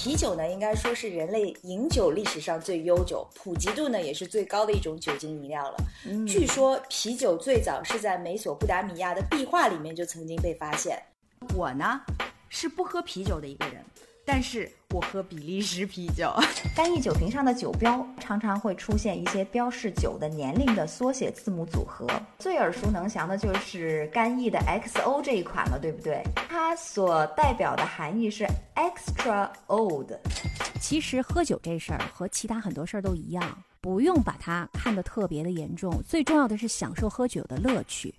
啤酒呢，应该说是人类饮酒历史上最悠久、普及度呢也是最高的一种酒精饮料了。据说啤酒最早是在美索不达米亚的壁画里面就曾经被发现。我呢是不喝啤酒的一个人。但是我喝比利时啤酒，干邑酒瓶上的酒标常常会出现一些标示酒的年龄的缩写字母组合，最耳熟能详的就是干邑的 XO 这一款了，对不对？它所代表的含义是 extra old。其实喝酒这事儿和其他很多事儿都一样，不用把它看得特别的严重，最重要的是享受喝酒的乐趣。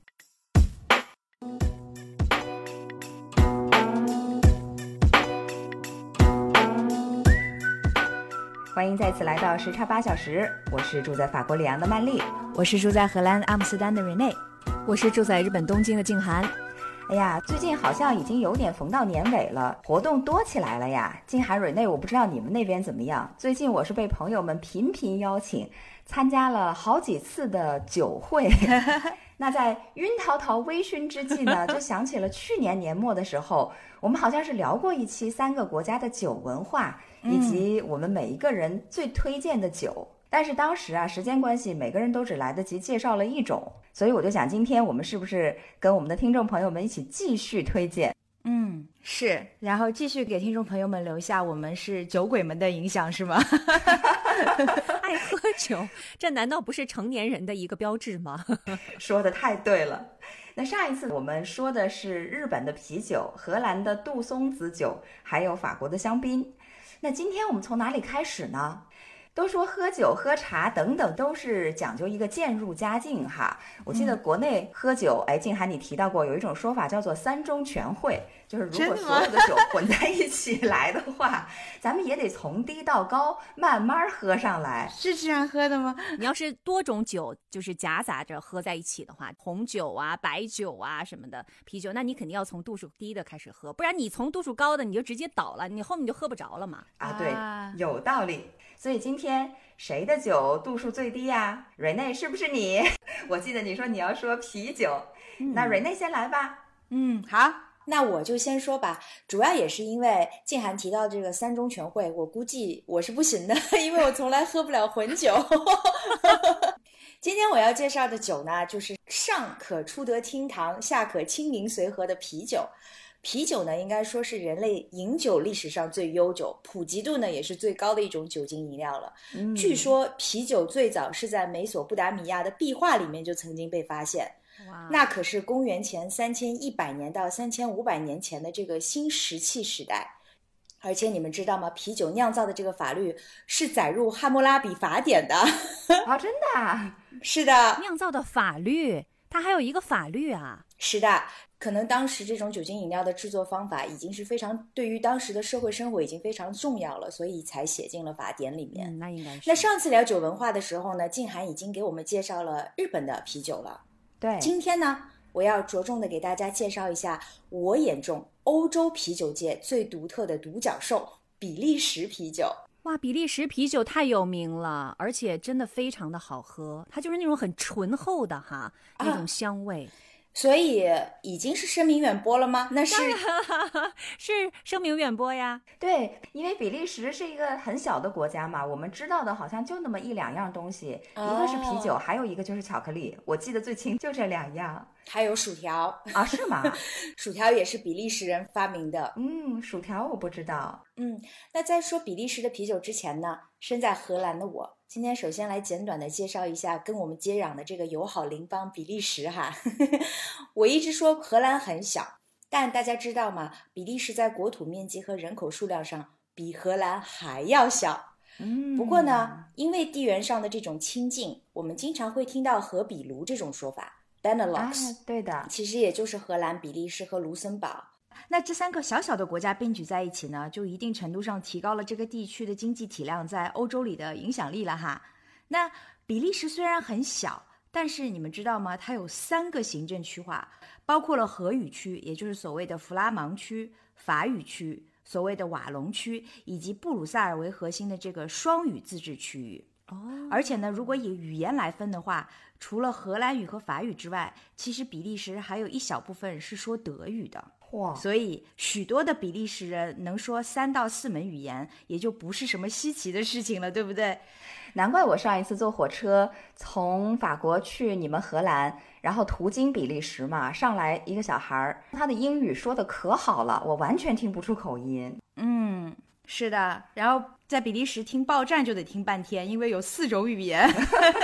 欢迎再次来到时差八小时，我是住在法国里昂的曼丽，我是住在荷兰阿姆斯特丹的 Rene，我是住在日本东京的静涵。哎呀，最近好像已经有点逢到年尾了，活动多起来了呀。静涵、Rene，我不知道你们那边怎么样。最近我是被朋友们频频邀请，参加了好几次的酒会。那在晕陶陶微醺之际呢，就想起了去年年末的时候，我们好像是聊过一期三个国家的酒文化。以及我们每一个人最推荐的酒，但是当时啊，时间关系，每个人都只来得及介绍了一种，所以我就想，今天我们是不是跟我们的听众朋友们一起继续推荐？嗯，是，然后继续给听众朋友们留下我们是酒鬼们的影响，是吗？爱喝酒，这难道不是成年人的一个标志吗？说的太对了。那上一次我们说的是日本的啤酒、荷兰的杜松子酒，还有法国的香槟。那今天我们从哪里开始呢？都说喝酒、喝茶等等都是讲究一个渐入佳境哈。我记得国内喝酒，哎，静涵你提到过有一种说法叫做三中全会，就是如果所有的酒混在一起来的话，咱们也得从低到高慢慢喝上来。是这样喝的吗？你要是多种酒就是夹杂着喝在一起的话，红酒啊、白酒啊什么的，啤酒，那你肯定要从度数低的开始喝，不然你从度数高的你就直接倒了，你后面就喝不着了嘛。啊，对，有道理。所以今天谁的酒度数最低呀？瑞内是不是你？我记得你说你要说啤酒，那瑞内先来吧。嗯，好，那我就先说吧。主要也是因为静涵提到这个三中全会，我估计我是不行的，因为我从来喝不了混酒。今天我要介绍的酒呢，就是上可出得厅堂，下可清明随和的啤酒。啤酒呢，应该说是人类饮酒历史上最悠久、普及度呢也是最高的一种酒精饮料了。据说啤酒最早是在美索不达米亚的壁画里面就曾经被发现，那可是公元前三千一百年到三千五百年前的这个新石器时代。而且你们知道吗？啤酒酿造的这个法律是载入《汉谟拉比法典》的。啊，真的？啊 是的，酿造的法律，它还有一个法律啊。是的。可能当时这种酒精饮料的制作方法已经是非常对于当时的社会生活已经非常重要了，所以才写进了法典里面。那应该是。那上次聊酒文化的时候呢，静涵已经给我们介绍了日本的啤酒了。对，今天呢，我要着重的给大家介绍一下我眼中欧洲啤酒界最独特的独角兽——比利时啤酒。哇，比利时啤酒太有名了，而且真的非常的好喝，它就是那种很醇厚的哈那种香味。所以已经是声名远播了吗？那是 是声名远播呀。对，因为比利时是一个很小的国家嘛，我们知道的好像就那么一两样东西，一个是啤酒，还有一个就是巧克力。我记得最清就这两样，还有薯条啊？是吗？薯条也是比利时人发明的。嗯，薯条我不知道。嗯，那在说比利时的啤酒之前呢，身在荷兰的我。今天首先来简短的介绍一下跟我们接壤的这个友好邻邦比利时哈。我一直说荷兰很小，但大家知道吗？比利时在国土面积和人口数量上比荷兰还要小。嗯，不过呢，因为地缘上的这种亲近，我们经常会听到荷比卢这种说法，Benelux。对的，其实也就是荷兰、比利时和卢森堡。那这三个小小的国家并举在一起呢，就一定程度上提高了这个地区的经济体量在欧洲里的影响力了哈。那比利时虽然很小，但是你们知道吗？它有三个行政区划，包括了荷语区，也就是所谓的弗拉芒区；法语区，所谓的瓦隆区，以及布鲁塞尔为核心的这个双语自治区域。哦，而且呢，如果以语言来分的话，除了荷兰语和法语之外，其实比利时还有一小部分是说德语的。哇，所以许多的比利时人能说三到四门语言，也就不是什么稀奇的事情了，对不对？难怪我上一次坐火车从法国去你们荷兰，然后途经比利时嘛，上来一个小孩儿，他的英语说的可好了，我完全听不出口音。嗯，是的。然后在比利时听报站就得听半天，因为有四种语言。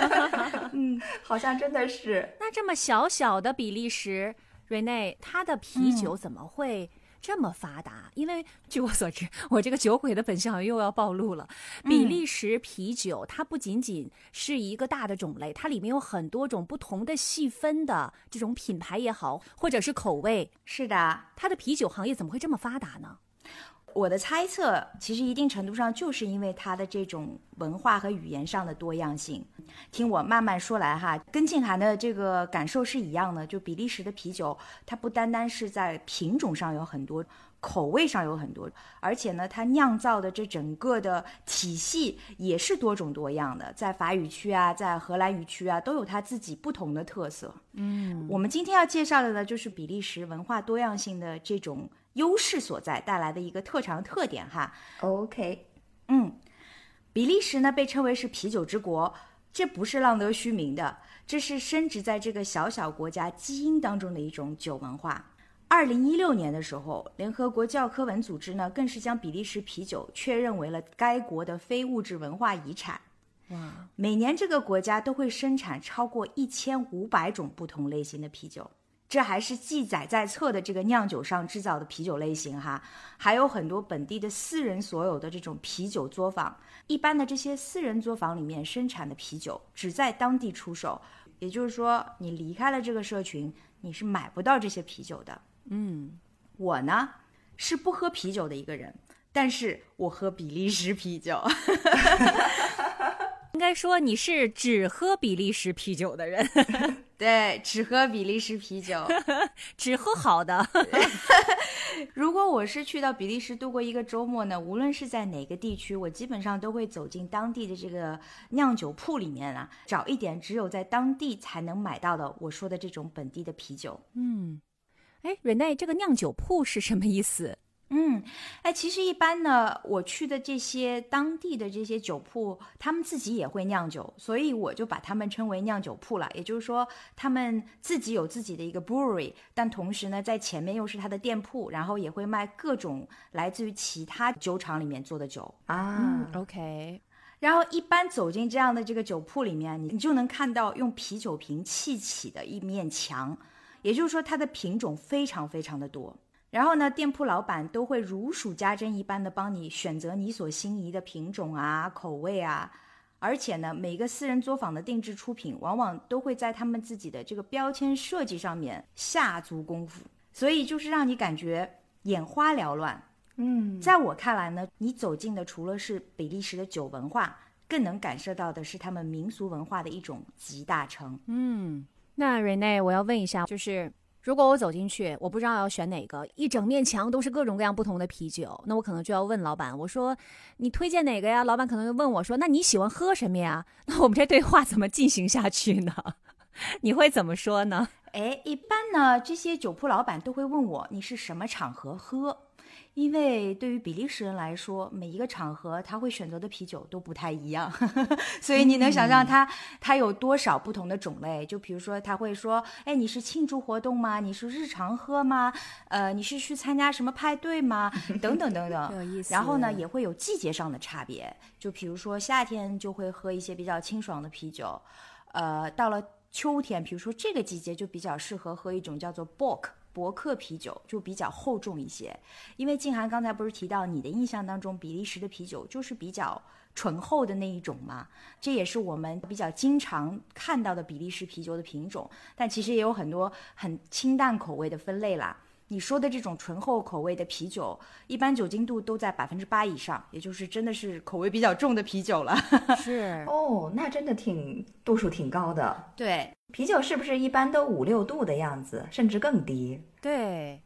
嗯，好像真的是。那这么小小的比利时，瑞内，它的啤酒怎么会这么发达？因为据我所知，我这个酒鬼的本性好像又要暴露了。比利时啤酒它不仅仅是一个大的种类，它里面有很多种不同的细分的这种品牌也好，或者是口味。是的，它的啤酒行业怎么会这么发达呢？我的猜测，其实一定程度上就是因为它的这种文化和语言上的多样性。听我慢慢说来哈，跟静涵的这个感受是一样的。就比利时的啤酒，它不单单是在品种上有很多，口味上有很多，而且呢，它酿造的这整个的体系也是多种多样的。在法语区啊，在荷兰语区啊，都有它自己不同的特色。嗯，我们今天要介绍的呢，就是比利时文化多样性的这种。优势所在带来的一个特长特点哈，OK，嗯，比利时呢被称为是啤酒之国，这不是浪得虚名的，这是深植在这个小小国家基因当中的一种酒文化。二零一六年的时候，联合国教科文组织呢更是将比利时啤酒确认为了该国的非物质文化遗产。哇，每年这个国家都会生产超过一千五百种不同类型的啤酒。这还是记载在册的这个酿酒上制造的啤酒类型哈，还有很多本地的私人所有的这种啤酒作坊。一般的这些私人作坊里面生产的啤酒只在当地出售，也就是说，你离开了这个社群，你是买不到这些啤酒的。嗯，我呢是不喝啤酒的一个人，但是我喝比利时啤酒。应该说你是只喝比利时啤酒的人，对，只喝比利时啤酒，只喝好的。如果我是去到比利时度过一个周末呢，无论是在哪个地区，我基本上都会走进当地的这个酿酒铺里面啊，找一点只有在当地才能买到的我说的这种本地的啤酒。嗯，哎，瑞内，这个酿酒铺是什么意思？嗯，哎，其实一般呢，我去的这些当地的这些酒铺，他们自己也会酿酒，所以我就把他们称为酿酒铺了。也就是说，他们自己有自己的一个 brewery，但同时呢，在前面又是他的店铺，然后也会卖各种来自于其他酒厂里面做的酒啊。OK，然后一般走进这样的这个酒铺里面，你你就能看到用啤酒瓶砌起的一面墙，也就是说，它的品种非常非常的多。然后呢，店铺老板都会如数家珍一般的帮你选择你所心仪的品种啊、口味啊，而且呢，每个私人作坊的定制出品，往往都会在他们自己的这个标签设计上面下足功夫，所以就是让你感觉眼花缭乱。嗯，在我看来呢，你走进的除了是比利时的酒文化，更能感受到的是他们民俗文化的一种集大成。嗯，那 Rene，我要问一下，就是。如果我走进去，我不知道要选哪个，一整面墙都是各种各样不同的啤酒，那我可能就要问老板，我说你推荐哪个呀？老板可能就问我说，那你喜欢喝什么呀？那我们这对话怎么进行下去呢？你会怎么说呢？哎，一般呢，这些酒铺老板都会问我，你是什么场合喝？因为对于比利时人来说，每一个场合他会选择的啤酒都不太一样，所以你能想象他他有多少不同的种类？就比如说他会说，哎，你是庆祝活动吗？你是日常喝吗？呃，你是去参加什么派对吗？等等等等。有意思。然后呢，也会有季节上的差别，就比如说夏天就会喝一些比较清爽的啤酒，呃，到了秋天，比如说这个季节就比较适合喝一种叫做 Bock。伯克啤酒就比较厚重一些，因为静涵刚才不是提到你的印象当中，比利时的啤酒就是比较醇厚的那一种嘛，这也是我们比较经常看到的比利时啤酒的品种。但其实也有很多很清淡口味的分类啦。你说的这种醇厚口味的啤酒，一般酒精度都在百分之八以上，也就是真的是口味比较重的啤酒了。是哦，那真的挺度数挺高的。对，啤酒是不是一般都五六度的样子，甚至更低？对，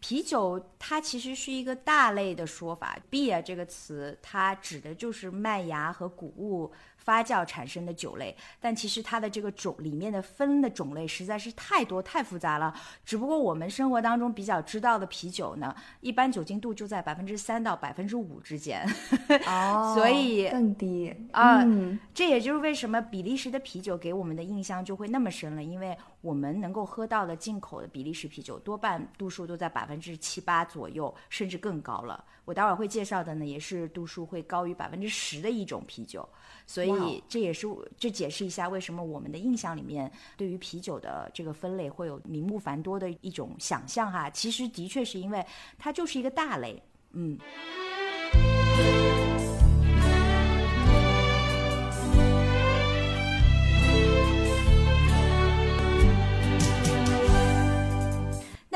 啤酒它其实是一个大类的说法，beer 这个词它指的就是麦芽和谷物发酵产生的酒类，但其实它的这个种里面的分的种类实在是太多太复杂了。只不过我们生活当中比较知道的啤酒呢，一般酒精度就在百分之三到百分之五之间。哦所以更低啊嗯这也就是为什么比利时的啤酒给我们的印象就会那么深了，因为我们能够喝到的进口的比利时啤酒多半度数都在百分之七八左右，甚至更高了。我待会儿会介绍的呢，也是度数会高于百分之十的一种啤酒，所以这也是这解释一下为什么我们的印象里面对于啤酒的这个分类会有名目繁多的一种想象哈。其实的确是因为它就是一个大类，嗯。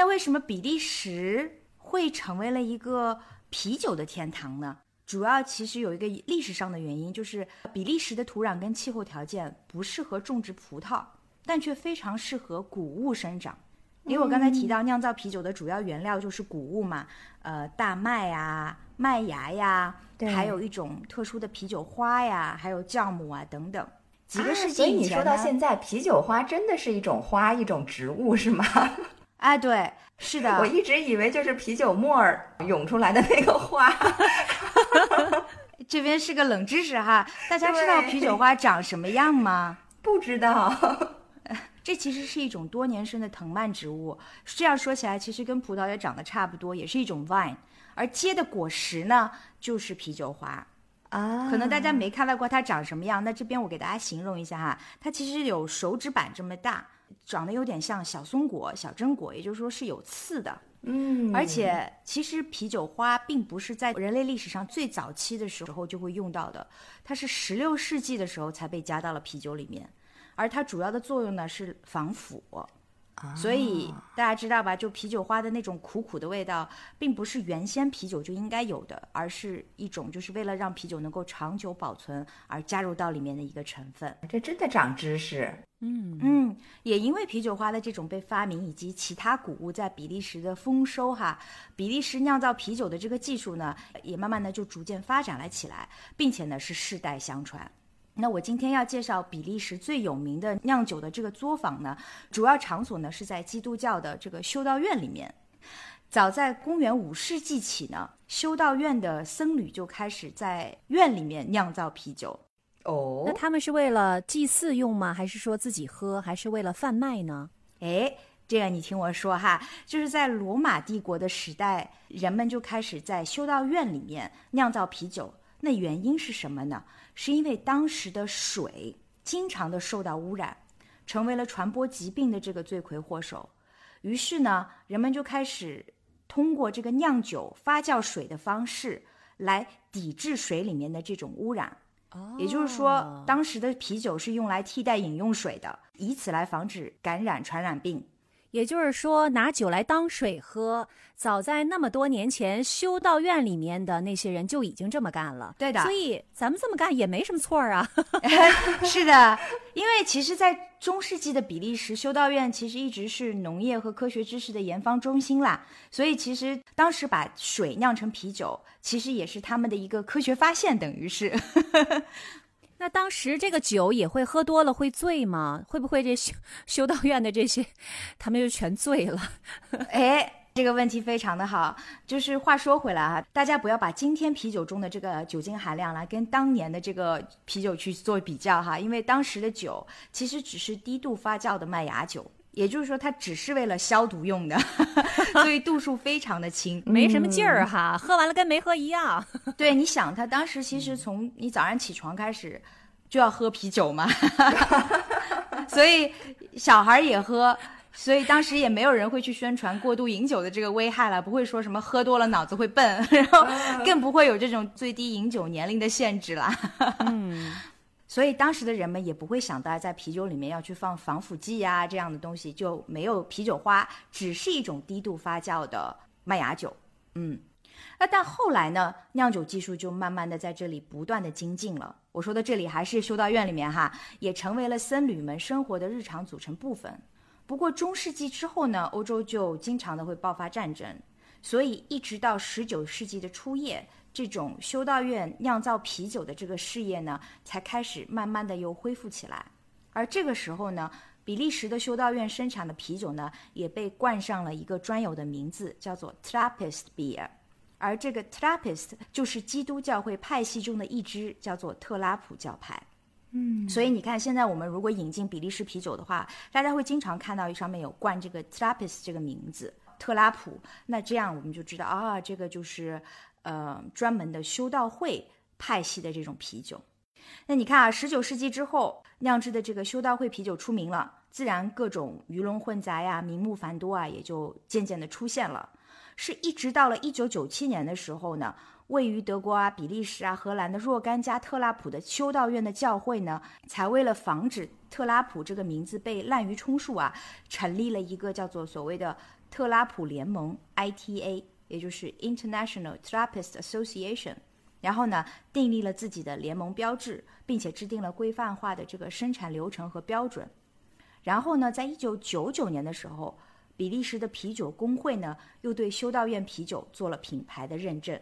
那为什么比利时会成为了一个啤酒的天堂呢？主要其实有一个历史上的原因，就是比利时的土壤跟气候条件不适合种植葡萄，但却非常适合谷物生长。因为我刚才提到酿造啤酒的主要原料就是谷物嘛，呃，大麦呀、麦芽呀，对还有一种特殊的啤酒花呀，还有酵母啊等等。几个啊世所以你说到现在，啤酒花真的是一种花，一种植物是吗？哎，对，是的，我一直以为就是啤酒沫儿涌出来的那个花。这边是个冷知识哈，大家知道啤酒花长什么样吗？不知道，这其实是一种多年生的藤蔓植物。这样说起来，其实跟葡萄也长得差不多，也是一种 vine。而结的果实呢，就是啤酒花。啊，可能大家没看到过它长什么样，那这边我给大家形容一下哈，它其实有手指板这么大，长得有点像小松果、小榛果，也就是说是有刺的。嗯，而且，其实啤酒花并不是在人类历史上最早期的时候就会用到的，它是十六世纪的时候才被加到了啤酒里面，而它主要的作用呢是防腐。所以大家知道吧？就啤酒花的那种苦苦的味道，并不是原先啤酒就应该有的，而是一种就是为了让啤酒能够长久保存而加入到里面的一个成分。这真的长知识。嗯嗯，也因为啤酒花的这种被发明，以及其他谷物在比利时的丰收哈，比利时酿造啤酒的这个技术呢，也慢慢的就逐渐发展了起来，并且呢是世代相传。那我今天要介绍比利时最有名的酿酒的这个作坊呢，主要场所呢是在基督教的这个修道院里面。早在公元五世纪起呢，修道院的僧侣就开始在院里面酿造啤酒。哦那，他们是为了祭祀用吗？还是说自己喝？还是为了贩卖呢？哎，这个你听我说哈，就是在罗马帝国的时代，人们就开始在修道院里面酿造啤酒。那原因是什么呢？是因为当时的水经常的受到污染，成为了传播疾病的这个罪魁祸首。于是呢，人们就开始通过这个酿酒发酵水的方式来抵制水里面的这种污染。哦也就是说，当时的啤酒是用来替代饮用水的，以此来防止感染传染病。也就是说，拿酒来当水喝，早在那么多年前，修道院里面的那些人就已经这么干了。对的所以咱们这么干也没什么错儿啊。是的，因为其实，在中世纪的比利时，修道院其实一直是农业和科学知识的研发中心啦。所以，其实当时把水酿成啤酒，其实也是他们的一个科学发现，等于是。那当时这个酒也会喝多了会醉吗？会不会这修 修道院的这些，他们就全醉了？哎。这个问题非常的好，就是话说回来啊，大家不要把今天啤酒中的这个酒精含量来跟当年的这个啤酒去做比较哈，因为当时的酒其实只是低度发酵的麦芽酒，也就是说它只是为了消毒用的，所以度数非常的轻。没什么劲儿哈，喝完了跟没喝一样。对，你想他当时其实从你早上起床开始就要喝啤酒嘛，所以小孩也喝。所以当时也没有人会去宣传过度饮酒的这个危害了，不会说什么喝多了脑子会笨，然后更不会有这种最低饮酒年龄的限制啦。嗯，所以当时的人们也不会想到在啤酒里面要去放防腐剂呀、这样的东西，就没有啤酒花，只是一种低度发酵的麦芽酒。嗯，那但后来呢，酿酒技术就慢慢的在这里不断的精进了。我说的这里还是修道院里面哈，也成为了僧侣们生活的日常组成部分。不过中世纪之后呢，欧洲就经常的会爆发战争，所以一直到十九世纪的初叶，这种修道院酿造啤酒的这个事业呢，才开始慢慢的又恢复起来。而这个时候呢，比利时的修道院生产的啤酒呢，也被冠上了一个专有的名字，叫做 Trappist beer。而这个 Trappist 就是基督教会派系中的一支，叫做特拉普教派。嗯，所以你看，现在我们如果引进比利时啤酒的话，大家会经常看到上面有冠这个 Trappist 这个名字，特拉普。那这样我们就知道啊，这个就是呃专门的修道会派系的这种啤酒。那你看啊，十九世纪之后酿制的这个修道会啤酒出名了，自然各种鱼龙混杂呀、名目繁多啊，也就渐渐的出现了。是一直到了一九九七年的时候呢，位于德国啊、比利时啊、荷兰的若干家特拉普的修道院的教会呢，才为了防止特拉普这个名字被滥竽充数啊，成立了一个叫做所谓的特拉普联盟 （ITA），也就是 International Trappist Association。然后呢，订立了自己的联盟标志，并且制定了规范化的这个生产流程和标准。然后呢，在一九九九年的时候。比利时的啤酒工会呢，又对修道院啤酒做了品牌的认证。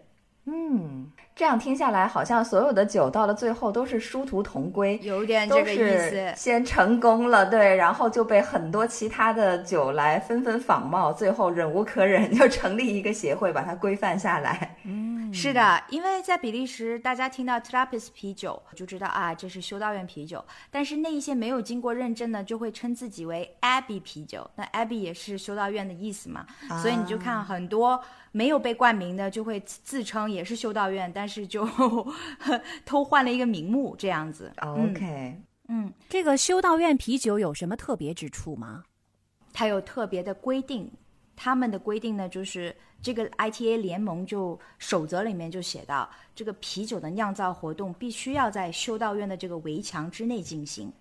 嗯，这样听下来，好像所有的酒到了最后都是殊途同归，有点这个意思。先成功了，对，然后就被很多其他的酒来纷纷仿冒，最后忍无可忍，就成立一个协会，把它规范下来。嗯，是的，因为在比利时，大家听到 Trappist 啤酒就知道啊，这是修道院啤酒。但是那一些没有经过认证的，就会称自己为 Abbey 啤酒。那 Abbey 也是修道院的意思嘛，所以你就看很多。没有被冠名的就会自称也是修道院，但是就 偷换了一个名目这样子。OK，嗯，这个修道院啤酒有什么特别之处吗？它有特别的规定，他们的规定呢，就是这个 ITA 联盟就守则里面就写到，这个啤酒的酿造活动必须要在修道院的这个围墙之内进行，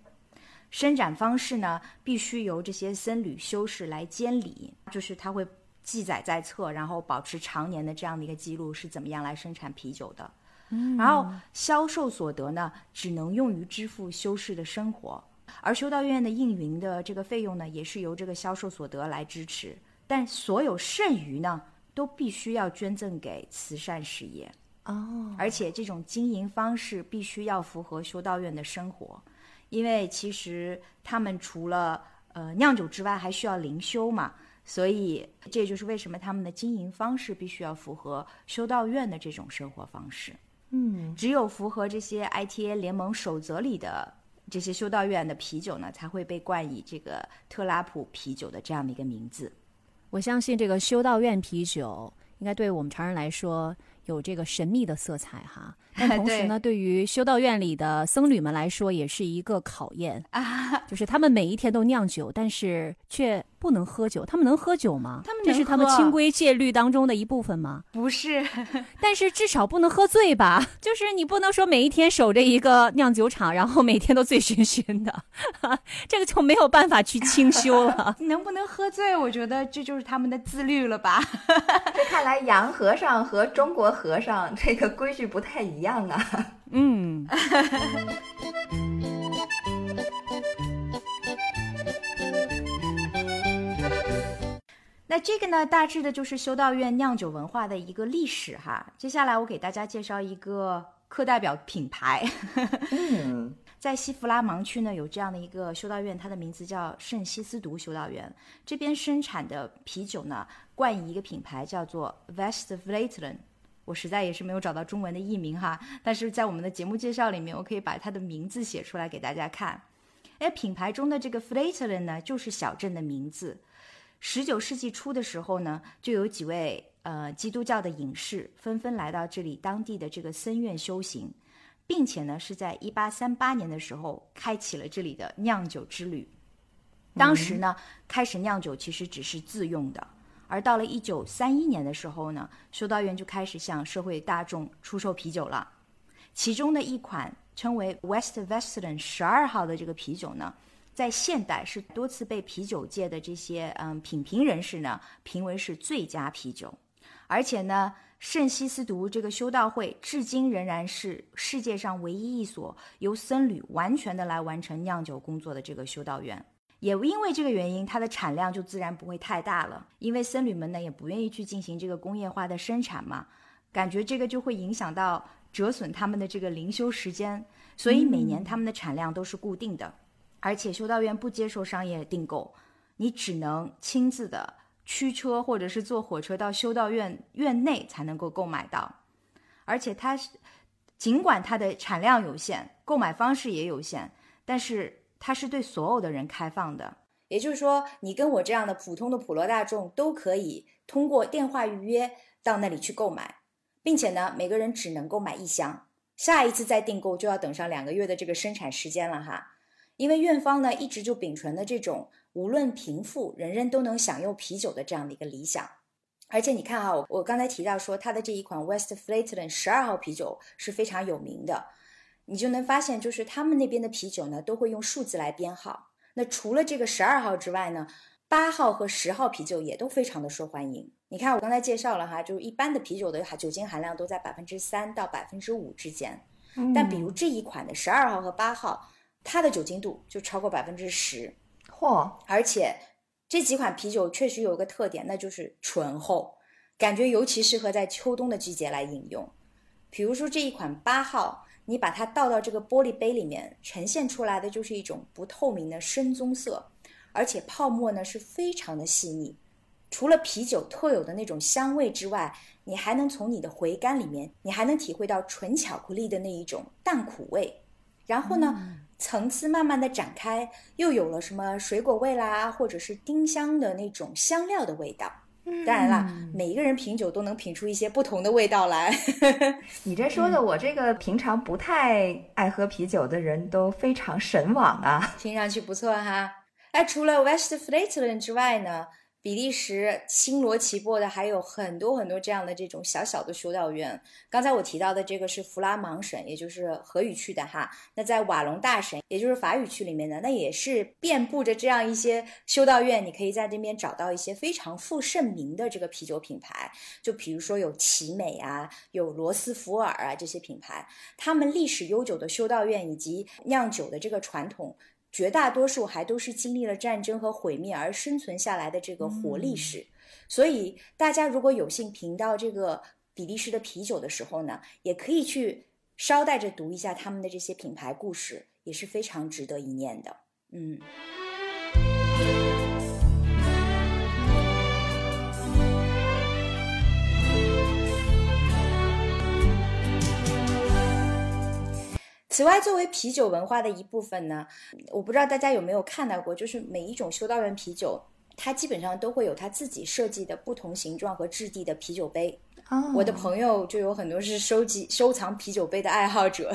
生产方式呢必须由这些僧侣修士来监理，就是他会。记载在册，然后保持常年的这样的一个记录是怎么样来生产啤酒的？嗯，然后销售所得呢，只能用于支付修士的生活，而修道院的运营的这个费用呢，也是由这个销售所得来支持。但所有剩余呢，都必须要捐赠给慈善事业哦。而且这种经营方式必须要符合修道院的生活，因为其实他们除了呃酿酒之外，还需要灵修嘛。所以，这就是为什么他们的经营方式必须要符合修道院的这种生活方式。嗯，只有符合这些 ITA 联盟守则里的这些修道院的啤酒呢，才会被冠以这个特拉普啤酒的这样的一个名字。我相信这个修道院啤酒应该对我们常人来说有这个神秘的色彩哈。但同时呢，对于修道院里的僧侣们来说，也是一个考验啊。就是他们每一天都酿酒，但是却不能喝酒。他们能喝酒吗？他们这是他们清规戒律当中的一部分吗？不是，但是至少不能喝醉吧？就是你不能说每一天守着一个酿酒厂，然后每天都醉醺醺的，这个就没有办法去清修了。能不能喝醉？我觉得这就是他们的自律了吧？这看来洋和尚和中国和尚这个规矩不太一样。样啊，嗯。那这个呢，大致的就是修道院酿酒文化的一个历史哈。接下来我给大家介绍一个课代表品牌。嗯，在西弗拉芒区呢，有这样的一个修道院，它的名字叫圣西斯毒修道院。这边生产的啤酒呢，冠以一个品牌叫做 Westvleteren。我实在也是没有找到中文的译名哈，但是在我们的节目介绍里面，我可以把它的名字写出来给大家看。哎，品牌中的这个 Flateren 呢，就是小镇的名字。十九世纪初的时候呢，就有几位呃基督教的隐士纷纷来到这里当地的这个僧院修行，并且呢是在一八三八年的时候开启了这里的酿酒之旅。当时呢，开始酿酒其实只是自用的。而到了一九三一年的时候呢，修道院就开始向社会大众出售啤酒了。其中的一款称为 Westwestern 十二号的这个啤酒呢，在现代是多次被啤酒界的这些嗯品评人士呢评为是最佳啤酒，而且呢，圣西斯毒这个修道会至今仍然是世界上唯一一所由僧侣完全的来完成酿酒工作的这个修道院。也因为这个原因，它的产量就自然不会太大了，因为僧侣们呢也不愿意去进行这个工业化的生产嘛，感觉这个就会影响到折损他们的这个灵修时间，所以每年他们的产量都是固定的，而且修道院不接受商业订购，你只能亲自的驱车或者是坐火车到修道院院内才能够购买到，而且它是尽管它的产量有限，购买方式也有限，但是。它是对所有的人开放的，也就是说，你跟我这样的普通的普罗大众都可以通过电话预约到那里去购买，并且呢，每个人只能购买一箱，下一次再订购就要等上两个月的这个生产时间了哈。因为院方呢一直就秉承的这种无论贫富，人人都能享用啤酒的这样的一个理想。而且你看哈，我我刚才提到说，它的这一款 West Flatland 十二号啤酒是非常有名的。你就能发现，就是他们那边的啤酒呢，都会用数字来编号。那除了这个十二号之外呢，八号和十号啤酒也都非常的受欢迎。你看，我刚才介绍了哈，就是一般的啤酒的酒精含量都在百分之三到百分之五之间，但比如这一款的十二号和八号，它的酒精度就超过百分之十。嚯！而且这几款啤酒确实有一个特点，那就是醇厚，感觉尤其适合在秋冬的季节来饮用。比如说这一款八号。你把它倒到这个玻璃杯里面，呈现出来的就是一种不透明的深棕色，而且泡沫呢是非常的细腻。除了啤酒特有的那种香味之外，你还能从你的回甘里面，你还能体会到纯巧克力的那一种淡苦味。然后呢，层次慢慢的展开，又有了什么水果味啦，或者是丁香的那种香料的味道。当然了，每一个人品酒都能品出一些不同的味道来。你这说的，我这个平常不太爱喝啤酒的人都非常神往啊。听上去不错哈。哎，除了 West Flatland 之外呢？比利时星罗棋布的还有很多很多这样的这种小小的修道院。刚才我提到的这个是弗拉芒省，也就是荷语区的哈。那在瓦隆大省，也就是法语区里面的，那也是遍布着这样一些修道院。你可以在这边找到一些非常负盛名的这个啤酒品牌，就比如说有奇美啊，有罗斯福尔啊这些品牌，他们历史悠久的修道院以及酿酒的这个传统。绝大多数还都是经历了战争和毁灭而生存下来的这个活历史，所以大家如果有幸品到这个比利时的啤酒的时候呢，也可以去捎带着读一下他们的这些品牌故事，也是非常值得一念的。嗯。此外，作为啤酒文化的一部分呢，我不知道大家有没有看到过，就是每一种修道院啤酒，它基本上都会有它自己设计的不同形状和质地的啤酒杯。我的朋友就有很多是收集收藏啤酒杯的爱好者，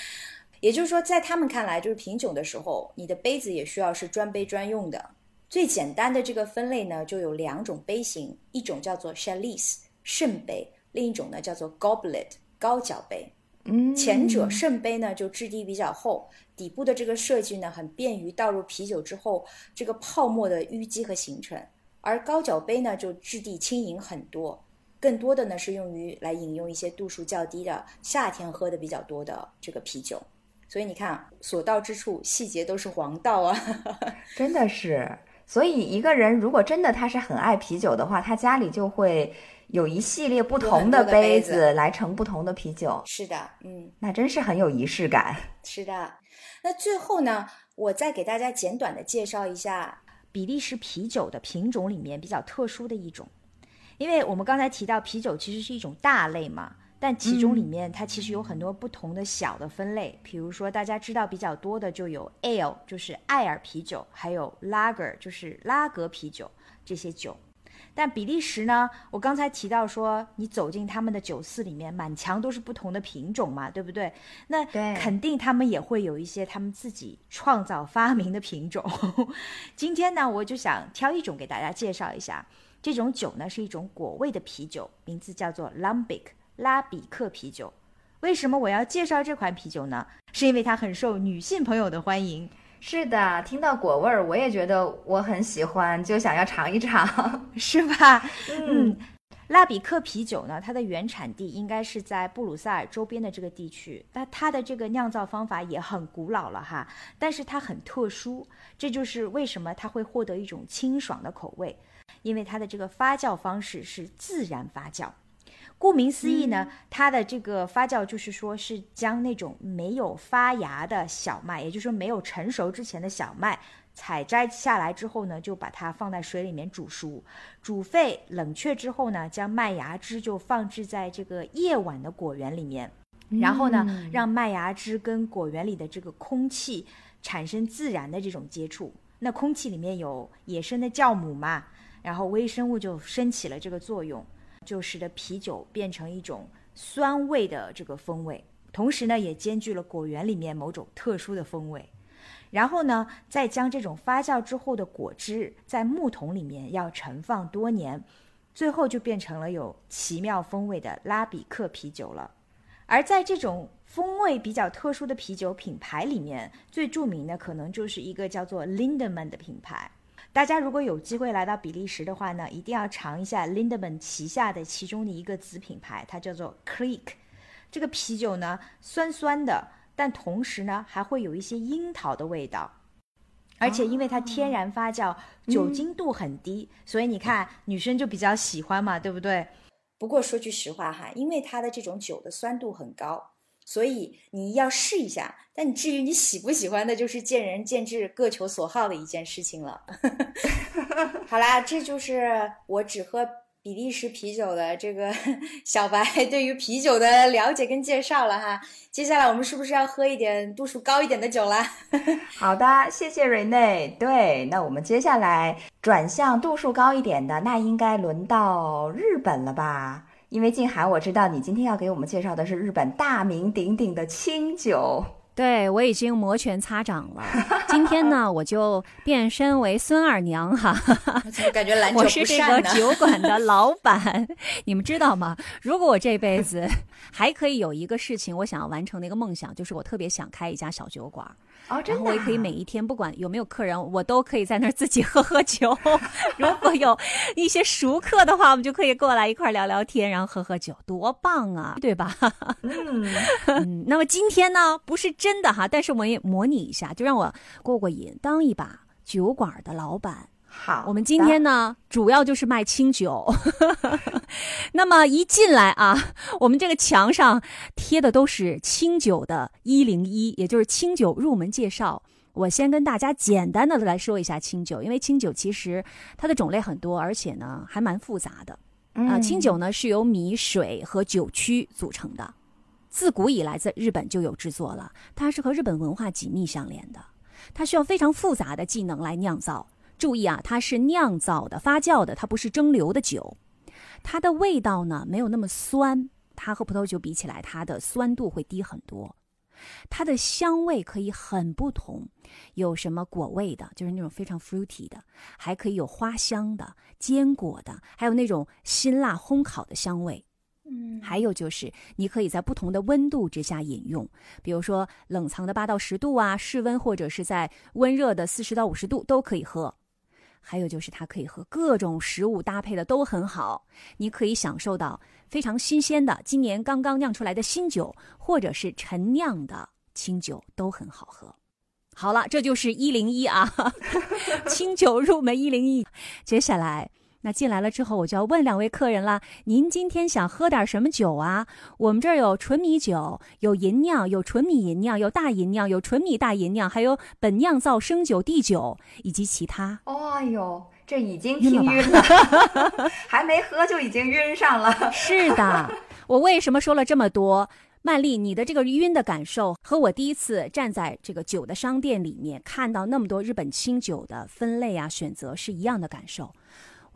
也就是说，在他们看来，就是品酒的时候，你的杯子也需要是专杯专用的。最简单的这个分类呢，就有两种杯型，一种叫做 chalice 圣杯，另一种呢叫做 goblet 高脚杯。前者圣杯呢，就质地比较厚，底部的这个设计呢，很便于倒入啤酒之后这个泡沫的淤积和形成；而高脚杯呢，就质地轻盈很多，更多的呢是用于来饮用一些度数较低的夏天喝的比较多的这个啤酒。所以你看，所到之处，细节都是黄道啊！真的是，所以一个人如果真的他是很爱啤酒的话，他家里就会。有一系列不同的杯子来盛不同的啤酒，是的，嗯，那真是很有仪式感。是的，那最后呢，我再给大家简短的介绍一下比利时啤酒的品种里面比较特殊的一种，因为我们刚才提到啤酒其实是一种大类嘛，但其中里面它其实有很多不同的小的分类，比如说大家知道比较多的就有 ale，就是艾尔啤酒，还有 lager，就是拉格啤酒这些酒。但比利时呢？我刚才提到说，你走进他们的酒肆里面，满墙都是不同的品种嘛，对不对？那肯定他们也会有一些他们自己创造发明的品种。今天呢，我就想挑一种给大家介绍一下。这种酒呢是一种果味的啤酒，名字叫做 Lambic 拉比克啤酒。为什么我要介绍这款啤酒呢？是因为它很受女性朋友的欢迎。是的，听到果味儿，我也觉得我很喜欢，就想要尝一尝，是吧？嗯，拉比克啤酒呢，它的原产地应该是在布鲁塞尔周边的这个地区，那它的这个酿造方法也很古老了哈，但是它很特殊，这就是为什么它会获得一种清爽的口味，因为它的这个发酵方式是自然发酵。顾名思义呢，它的这个发酵就是说是将那种没有发芽的小麦，也就是说没有成熟之前的小麦采摘下来之后呢，就把它放在水里面煮熟，煮沸冷却之后呢，将麦芽汁就放置在这个夜晚的果园里面，然后呢，让麦芽汁跟果园里的这个空气产生自然的这种接触。那空气里面有野生的酵母嘛，然后微生物就升起了这个作用。就使得啤酒变成一种酸味的这个风味，同时呢，也兼具了果园里面某种特殊的风味。然后呢，再将这种发酵之后的果汁在木桶里面要陈放多年，最后就变成了有奇妙风味的拉比克啤酒了。而在这种风味比较特殊的啤酒品牌里面，最著名的可能就是一个叫做 Lindemann 的品牌。大家如果有机会来到比利时的话呢，一定要尝一下 Lindemann 旗下的其中的一个子品牌，它叫做 Creek。这个啤酒呢，酸酸的，但同时呢，还会有一些樱桃的味道。而且因为它天然发酵，酒精度很低，所以你看女生就比较喜欢嘛，对不对？不过说句实话哈，因为它的这种酒的酸度很高。所以你要试一下，但你至于你喜不喜欢的，就是见仁见智、各求所好的一件事情了。好啦，这就是我只喝比利时啤酒的这个 小白对于啤酒的了解跟介绍了哈。接下来我们是不是要喝一点度数高一点的酒啦？好的，谢谢瑞内。对，那我们接下来转向度数高一点的，那应该轮到日本了吧？因为静涵，我知道你今天要给我们介绍的是日本大名鼎鼎的清酒。对我已经摩拳擦掌了。今天呢，我就变身为孙二娘哈。感觉篮球我是这个酒馆的老板，你们知道吗？如果我这辈子 还可以有一个事情，我想要完成的一个梦想，就是我特别想开一家小酒馆。哦，然后我也可以每一天，不管有没有客人，我都可以在那儿自己喝喝酒。如果有一些熟客的话，我们就可以过来一块聊聊天，然后喝喝酒，多棒啊，对吧？嗯，那么今天呢，不是真的哈，但是我也模拟一下，就让我过过瘾，当一把酒馆的老板。好，我们今天呢，主要就是卖清酒。那么一进来啊，我们这个墙上贴的都是清酒的一零一，也就是清酒入门介绍。我先跟大家简单的来说一下清酒，因为清酒其实它的种类很多，而且呢还蛮复杂的。啊，清酒呢是由米、水和酒曲组成的，自古以来在日本就有制作了，它是和日本文化紧密相连的，它需要非常复杂的技能来酿造。注意啊，它是酿造的、发酵的，它不是蒸馏的酒。它的味道呢，没有那么酸，它和葡萄酒比起来，它的酸度会低很多。它的香味可以很不同，有什么果味的，就是那种非常 fruity 的，还可以有花香的、坚果的，还有那种辛辣烘烤的香味。嗯，还有就是你可以在不同的温度之下饮用，比如说冷藏的八到十度啊，室温或者是在温热的四十到五十度都可以喝。还有就是它可以和各种食物搭配的都很好，你可以享受到非常新鲜的今年刚刚酿出来的新酒，或者是陈酿的清酒都很好喝。好了，这就是一零一啊，清酒入门一零一。接下来。那进来了之后，我就要问两位客人了：您今天想喝点什么酒啊？我们这儿有纯米酒，有银酿，有纯米银酿，有大银酿，有纯米大银酿，还有本酿造生酒、地酒以及其他。哦哟，这已经听晕了，还没喝就已经晕上了。是的，我为什么说了这么多？曼丽，你的这个晕的感受和我第一次站在这个酒的商店里面看到那么多日本清酒的分类啊选择是一样的感受。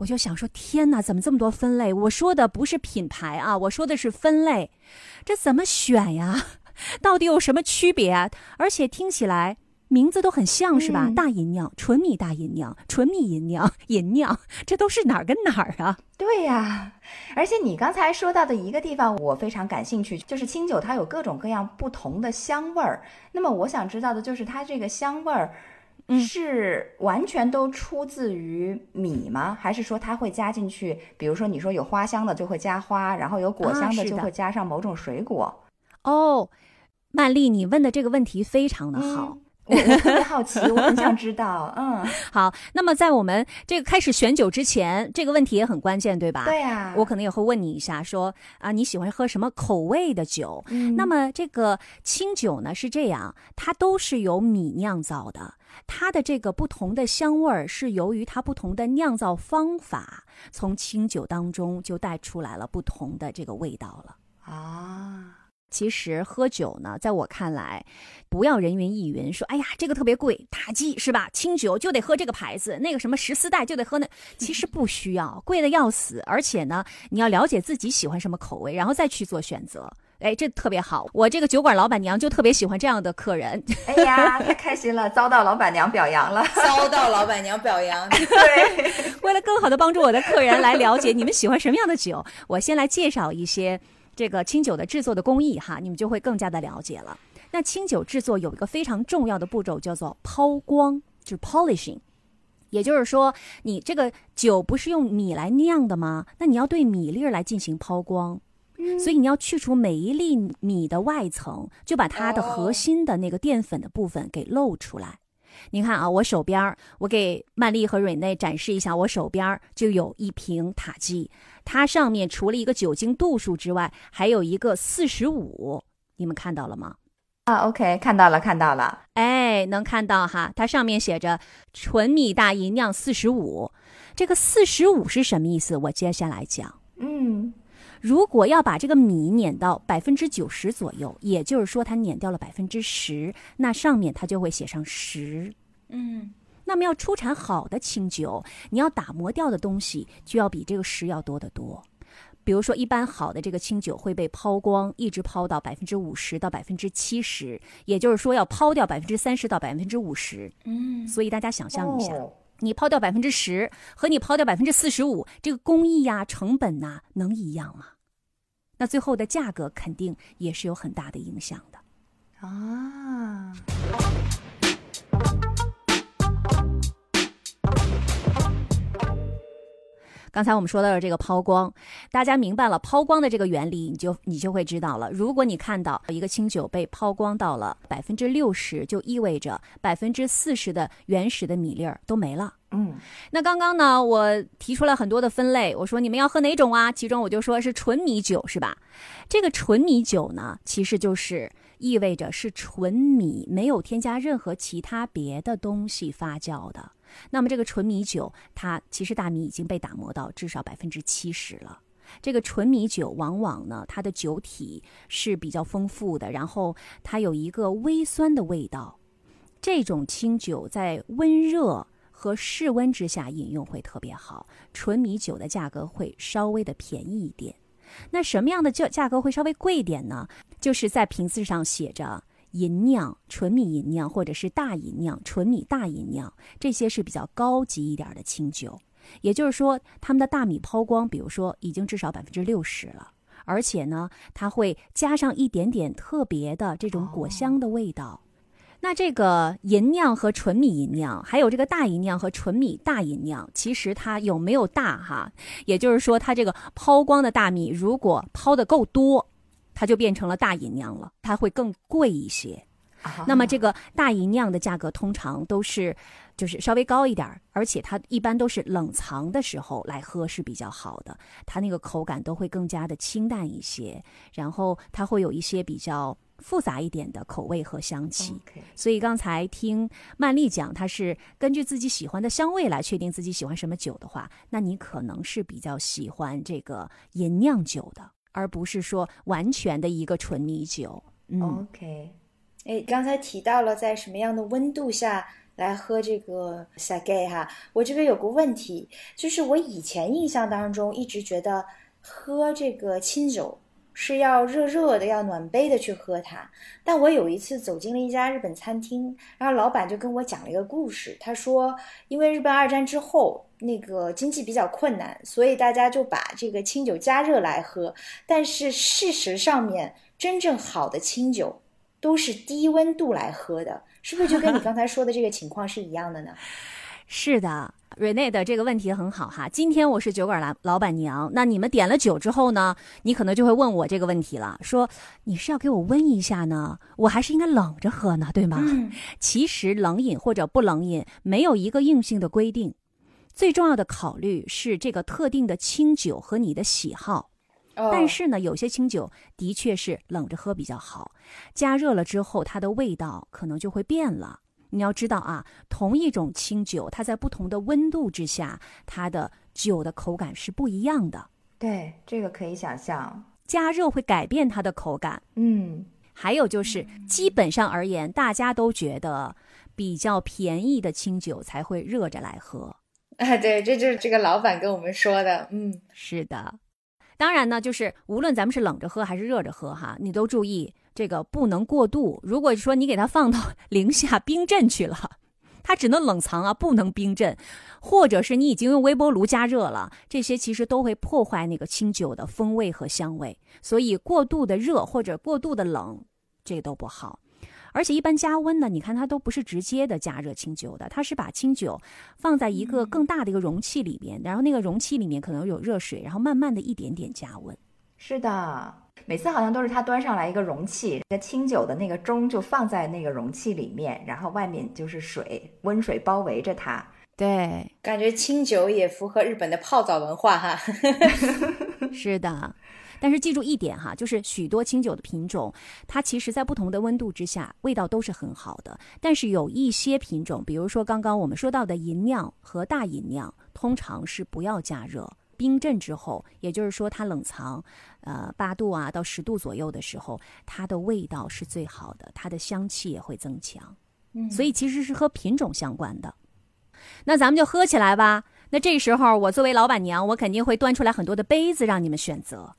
我就想说，天哪，怎么这么多分类？我说的不是品牌啊，我说的是分类，这怎么选呀？到底有什么区别？啊而且听起来名字都很像是吧？嗯大吟酿、纯米大吟酿、纯米吟酿、吟酿，这都是哪儿跟哪儿啊？对呀、而且你刚才说到的一个地方，我非常感兴趣，就是清酒它有各种各样不同的香味儿。那么我想知道的就是它这个香味儿。嗯是完全都出自于米吗？还是说它会加进去？比如说你说有花香的就会加花，然后有果香的就会加上某种水果。哦，曼丽，你问的这个问题非常的好。我我特别好奇，我很想知道。嗯，好，那么在我们这个开始选酒之前，这个问题也很关键，对吧？对啊、我可能也会问你一下，说啊，你喜欢喝什么口味的酒？嗯那么这个清酒呢是这样，它都是由米酿造的，它的这个不同的香味儿是由于它不同的酿造方法，从清酒当中就带出来了不同的这个味道了。啊，其实喝酒呢，在我看来，不要人云亦云，说哎呀这个特别贵，打击是吧？清酒就得喝这个牌子，那个什么十四代就得喝那，其实不需要，贵的要死。而且呢，你要了解自己喜欢什么口味，然后再去做选择。哎，这特别好。我这个酒馆老板娘就特别喜欢这样的客人。哎呀，太开心了，遭到老板娘表扬了。遭到老板娘表扬。对，为了更好的帮助我的客人来了解你们喜欢什么样的酒，我先来介绍一些这个清酒的制作的工艺哈，你们就会更加的了解了。那清酒制作有一个非常重要的步骤，叫做抛光，就是 polishing。也就是说，你这个酒不是用米来酿的吗？那你要对米粒儿来进行抛光，所以你要去除每一粒米的外层，就把它的核心的那个淀粉的部分给露出来。你看啊，我手边儿，我给曼丽和蕊内展示一下，我手边儿就有一瓶塔基，它上面除了一个酒精度数之外，还有一个四十五，你们看到了吗？啊，OK，看到了，看到了。哎，能看到哈，它上面写着纯米大吟酿四十五，这个四十五是什么意思？我接下来讲。嗯，如果要把这个米碾到百分之九十左右，也就是说它碾掉了百分之十，那上面它就会写上十。嗯，那么要出产好的清酒，你要打磨掉的东西就要比这个十要多得多。比如说，一般好的这个清酒会被抛光，一直抛到百分之五十到百分之七十，也就是说要抛掉百分之三十到百分之五十。嗯，所以大家想象一下，哦你抛掉百分之十和你抛掉百分之四十五，这个工艺呀、成本呐、能一样吗？那最后的价格肯定也是有很大的影响的。啊，刚才我们说到的这个抛光，大家明白了抛光的这个原理，你就你就会知道了。如果你看到一个清酒被抛光到了百分之六十，就意味着百分之四十的原始的米粒儿都没了。嗯，那刚刚呢，我提出了很多的分类，我说你们要喝哪种啊？其中我就说是纯米酒，是吧？这个纯米酒呢，其实就是意味着是纯米，没有添加任何其他别的东西发酵的。那么这个纯米酒，它其实大米已经被打磨到至少百分之七十了。这个纯米酒往往呢，它的酒体是比较丰富的，然后它有一个微酸的味道。这种清酒在温热和室温之下饮用会特别好。纯米酒的价格会稍微的便宜一点。那什么样的价价格会稍微贵一点呢？就是在瓶子上写着吟酿、纯米银酿，或者是大银酿、纯米大银酿，这些是比较高级一点的清酒。也就是说，他们的大米抛光，比如说已经至少百分之六十了，而且呢，它会加上一点点特别的这种果香的味道。那这个银酿和纯米银酿，还有这个大银酿和纯米大银酿，其实它有没有大哈？也就是说，它这个抛光的大米如果抛的够多，它就变成了大吟酿了，它会更贵一些。啊那么这个大吟酿的价格通常都是就是稍微高一点儿，而且它一般都是冷藏的时候来喝是比较好的，它那个口感都会更加的清淡一些，然后它会有一些比较复杂一点的口味和香气。所以刚才听曼丽讲，她是根据自己喜欢的香味来确定自己喜欢什么酒的话，那你可能是比较喜欢这个吟酿酒的，而不是说完全的一个纯米酒。嗯，OK，哎，刚才提到了在什么样的温度下来喝这个 sake 哈，我这边有个问题，就是我以前印象当中一直觉得喝这个清酒是要热热的，要暖杯的去喝它。但我有一次走进了一家日本餐厅，然后老板就跟我讲了一个故事。他说，因为日本二战之后那个经济比较困难，所以大家就把这个清酒加热来喝。但是事实上面，真正好的清酒都是低温度来喝的，是不是就跟你刚才说的这个情况是一样的呢？是的。瑞内的这个问题很好哈，今天我是酒馆老老板娘，那你们点了酒之后呢，你可能就会问我这个问题了，说你是要给我温一下呢，我还是应该冷着喝呢，对吗？嗯，其实冷饮或者不冷饮没有一个硬性的规定，最重要的考虑是这个特定的清酒和你的喜好。哦、但是呢，有些清酒的确是冷着喝比较好，加热了之后它的味道可能就会变了。你要知道啊，同一种清酒，它在不同的温度之下，它的酒的口感是不一样的。对，这个可以想象，加热会改变它的口感。嗯，还有就是，基本上而言，大家都觉得比较便宜的清酒才会热着来喝。啊，对，这就是这个老板跟我们说的。嗯，是的。当然呢，就是无论咱们是冷着喝还是热着喝，哈，你都注意。这个不能过度。如果说你给它放到 零下冰镇去了，它只能冷藏啊，不能冰镇。或者是你已经用微波炉加热了，这些其实都会破坏那个清酒的风味和香味。所以过度的热或者过度的冷，这都不好。而且一般加温呢，你看它都不是直接的加热清酒的，它是把清酒放在一个更大的一个容器里边，然后那个容器里面可能有热水，然后慢慢的一点点加温。是的。每次好像都是他端上来一个容器，那清酒的那个盅就放在那个容器里面，然后外面就是水，温水包围着它。对，感觉清酒也符合日本的泡澡文化哈。是的，但是记住一点哈，就是许多清酒的品种，它其实在不同的温度之下，味道都是很好的。但是有一些品种，比如说刚刚我们说到的银酿和大银酿，通常是不要加热。冰镇之后，也就是说它冷藏，呃八度啊到十度左右的时候，它的味道是最好的，它的香气也会增强。嗯，所以其实是和品种相关的。那咱们就喝起来吧。那这时候我作为老板娘，我肯定会端出来很多的杯子让你们选择。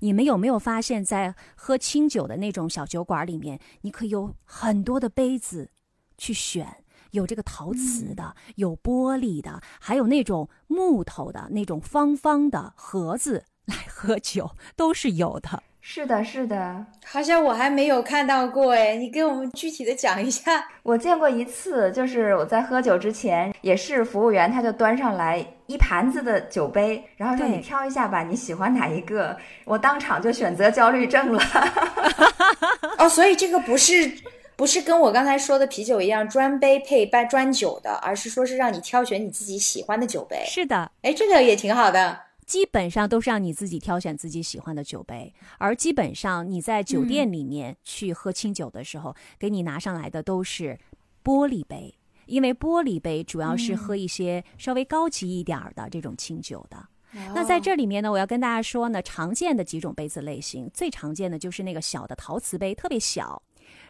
你们有没有发现，在喝清酒的那种小酒馆里面，你可以有很多的杯子去选？有这个陶瓷的，有玻璃的，还有那种木头的那种方方的盒子来喝酒，都是有的。是的，是的，好像我还没有看到过哎，你给我们具体的讲一下。我见过一次，就是我在喝酒之前，也是服务员他就端上来一盘子的酒杯，然后让你挑一下吧，你喜欢哪一个？我当场就选择焦虑症了。哦，所以这个不是。不是跟我刚才说的啤酒一样专杯配半专酒的，而是说是让你挑选你自己喜欢的酒杯。是的，哎，这个也挺好的。基本上都是让你自己挑选自己喜欢的酒杯，而基本上你在酒店里面去喝清酒的时候，给你拿上来的都是玻璃杯，因为玻璃杯主要是喝一些稍微高级一点的这种清酒的。那在这里面呢，我要跟大家说呢，常见的几种杯子类型，最常见的就是那个小的陶瓷杯，特别小。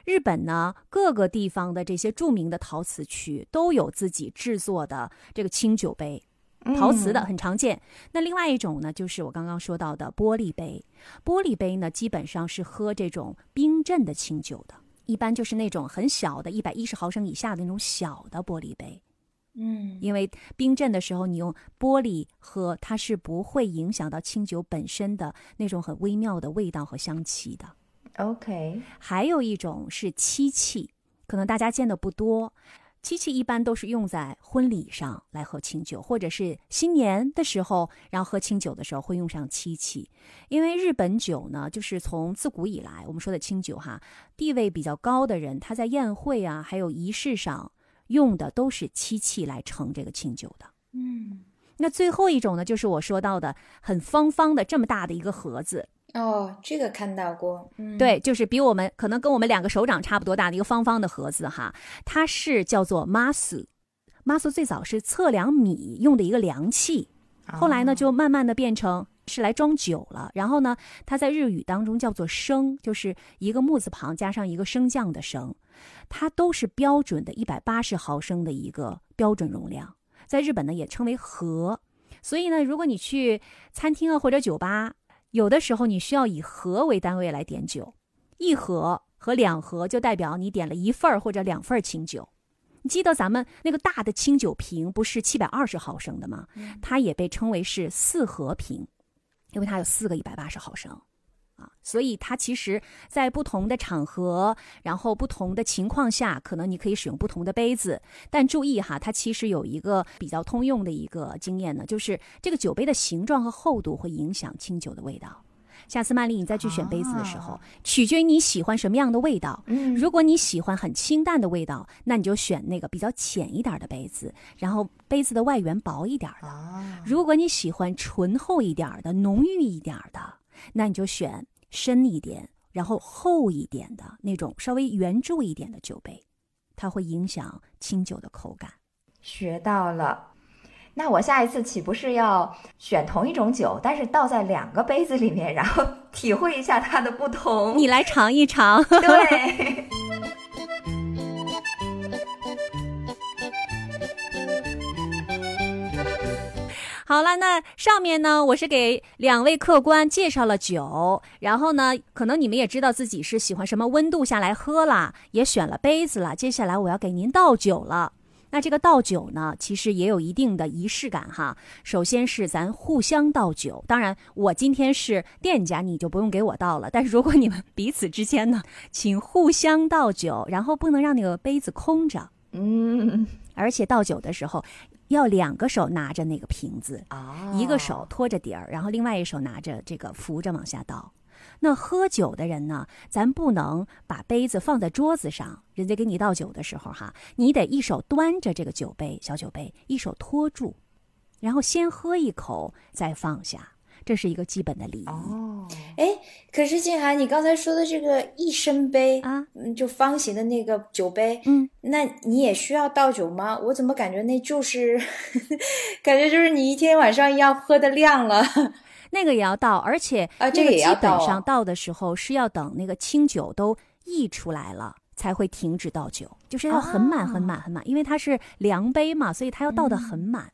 日本呢，各个地方的这些著名的陶瓷区都有自己制作的这个清酒杯，陶瓷的很常见。那另外一种呢，就是我刚刚说到的玻璃杯。玻璃杯呢，基本上是喝这种冰镇的清酒的，一般就是那种很小的，一百一十毫升以下的那种小的玻璃杯。嗯，因为冰镇的时候你用玻璃喝，它是不会影响到清酒本身的那种很微妙的味道和香气的。OK，还有一种是漆器，可能大家见的不多。漆器一般都是用在婚礼上来喝清酒，或者是新年的时候，然后喝清酒的时候会用上漆器。因为日本酒呢，就是从自古以来我们说的清酒哈，地位比较高的人，他在宴会啊，还有仪式上用的都是漆器来盛这个清酒的。嗯，那最后一种呢，就是我说到的很方方的这么大的一个盒子。哦，这个看到过，嗯，对，就是比我们可能跟我们两个手掌差不多大的一个方方的盒子哈，它是叫做 masu，masu 最早是测量米用的一个量器，后来呢就慢慢的变成是来装酒了，然后呢，它在日语当中叫做升，就是一个木字旁加上一个升降的升，它都是标准的一百八十毫升的一个标准容量，在日本呢也称为和，所以呢，如果你去餐厅啊或者酒吧。有的时候你需要以盒为单位来点酒，一盒和两盒就代表你点了一份儿或者两份儿清酒。你记得咱们那个大的清酒瓶不是七百二十毫升的吗？它也被称为是四合瓶，因为它有四个一百八十毫升啊，所以它其实在不同的场合，然后不同的情况下，可能你可以使用不同的杯子。但注意哈，它其实有一个比较通用的一个经验呢，就是这个酒杯的形状和厚度会影响清酒的味道。下次曼丽，你再去选杯子的时候，取决于你喜欢什么样的味道。嗯如果你喜欢很清淡的味道，那你就选那个比较浅一点的杯子，然后杯子的外缘薄一点的。啊，如果你喜欢醇厚一点的、浓郁一点的，那你就选深一点，然后厚一点的那种稍微圆柱一点的酒杯，它会影响清酒的口感。学到了。那我下一次岂不是要选同一种酒，但是倒在两个杯子里面，然后 体会一下它的不同？你来尝一尝。对，好了，那上面呢，我是给两位客官介绍了酒，然后呢，可能你们也知道自己是喜欢什么温度下来喝啦，也选了杯子了。接下来我要给您倒酒了。那这个倒酒呢，其实也有一定的仪式感哈。首先是咱互相倒酒，当然我今天是店家，你就不用给我倒了。但是如果你们彼此之间呢，请互相倒酒，然后不能让那个杯子空着，嗯，而且倒酒的时候要两个手拿着那个瓶子，哦一个手托着底儿，然后另外一手拿着这个扶着往下倒。那喝酒的人呢，咱不能把杯子放在桌子上，人家给你倒酒的时候哈，你得一手端着这个酒杯小酒杯，一手托住，然后先喝一口再放下，这是一个基本的礼仪、哦，哎，可是静涵，你刚才说的这个一升杯，啊。嗯，就方形的那个酒杯，嗯，那你也需要倒酒吗？我怎么感觉那就是，感觉就是你一天晚上要喝的量了。那个也要倒，而且啊这个也要那基本上倒的时候是要等那个清酒都溢出来了。才会停止倒酒，就是要很满、啊很满、很满，因为它是量杯嘛，所以它要倒得很满。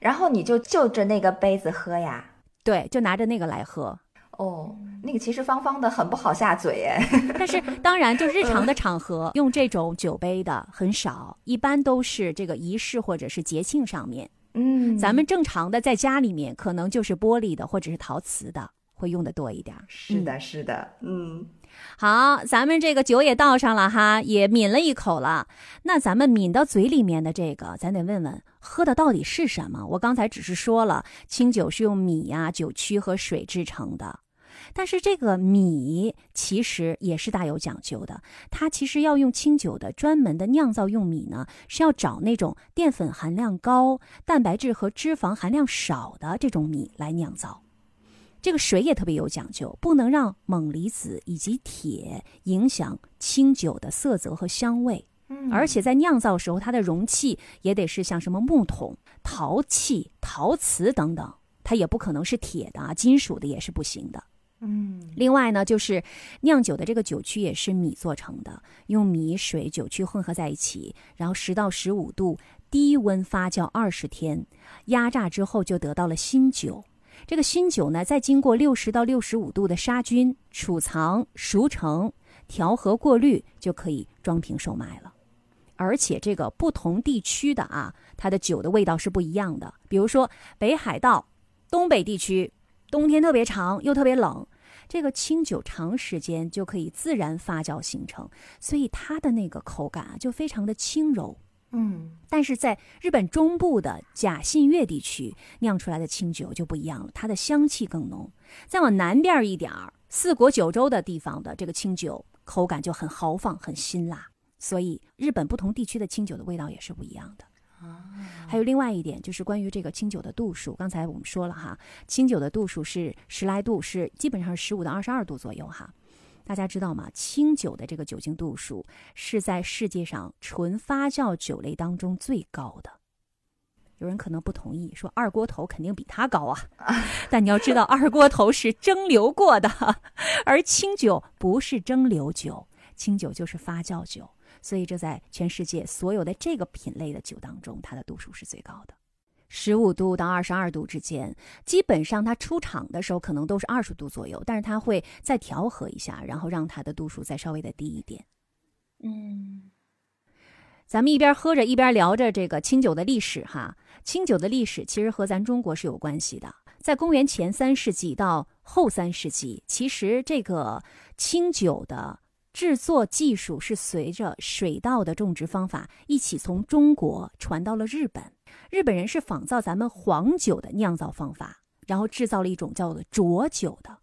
然后你就就着那个杯子喝呀。对，就拿着那个来喝。哦，那个其实方方的，很不好下嘴哎。但是当然，就日 常的场合用这种酒杯的很少，一般都是这个仪式或者是节庆上面。嗯咱们正常的在家里面，可能就是玻璃的或者是陶瓷的，会用的多一点儿。是的，是的，嗯，好，咱们这个酒也倒上了哈，也抿了一口了。那咱们抿到嘴里面的这个，咱得问问喝的到底是什么？我刚才只是说了，清酒是用米呀、酒曲和水制成的。但是这个米其实也是大有讲究的，它其实要用清酒的专门的酿造用米呢，是要找那种淀粉含量高、蛋白质和脂肪含量少的这种米来酿造。这个水也特别有讲究，不能让锰离子以及铁影响清酒的色泽和香味。而且在酿造时候，它的容器也得是像什么木桶、陶器、陶瓷等等，它也不可能是铁的啊，金属的也是不行的。嗯，另外呢，就是酿酒的这个酒曲也是米做成的，用米、水、酒曲混合在一起，然后十到十五度低温发酵二十天，压榨之后就得到了新酒。这个新酒呢，再经过六十到六十五度的杀菌、储藏、熟成、调和、过滤，就可以装瓶售卖了。而且这个不同地区的啊，它的酒的味道是不一样的。比如说北海道、东北地区，冬天特别长又特别冷，这个清酒长时间就可以自然发酵形成，所以它的那个口感啊就非常的轻柔。嗯，但是在日本中部的甲信越地区酿出来的清酒就不一样了，它的香气更浓。再往南边一点儿，四国九州的地方的这个清酒口感就很豪放、很辛辣。所以日本不同地区的清酒的味道也是不一样的。啊还有另外一点就是关于这个清酒的度数，刚才我们说了哈，清酒的度数是十来度，是基本上十五到二十二度左右哈。大家知道吗？清酒的这个酒精度数是在世界上纯发酵酒类当中最高的。有人可能不同意，说二锅头肯定比它高啊。但你要知道，二锅头是蒸馏过的，而清酒不是蒸馏酒，清酒就是发酵酒。所以这在全世界所有的这个品类的酒当中，它的度数是最高的。十五度到二十二度之间，基本上它出厂的时候可能都是二十度左右，但是它会再调和一下，然后让它的度数再稍微的低一点。嗯，咱们一边喝着一边聊着这个清酒的历史哈。清酒的历史其实和咱中国是有关系的，在公元前三世纪到后三世纪，其实这个清酒的制作技术是随着水稻的种植方法一起从中国传到了日本。日本人是仿造咱们黄酒的酿造方法，然后制造了一种叫做浊酒的，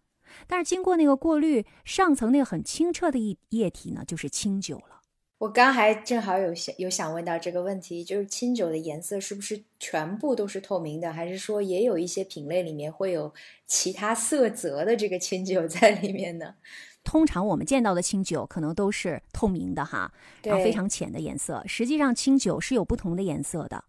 但是经过那个过滤，上层那个很清澈的液液体呢，就是清酒了。我刚还正好有想有想问到这个问题，就是清酒的颜色是不是全部都是透明的，还是说也有一些品类里面会有其他色泽的这个清酒在里面呢？通常我们见到的清酒可能都是透明的哈，然后非常浅的颜色。实际上清酒是有不同的颜色的，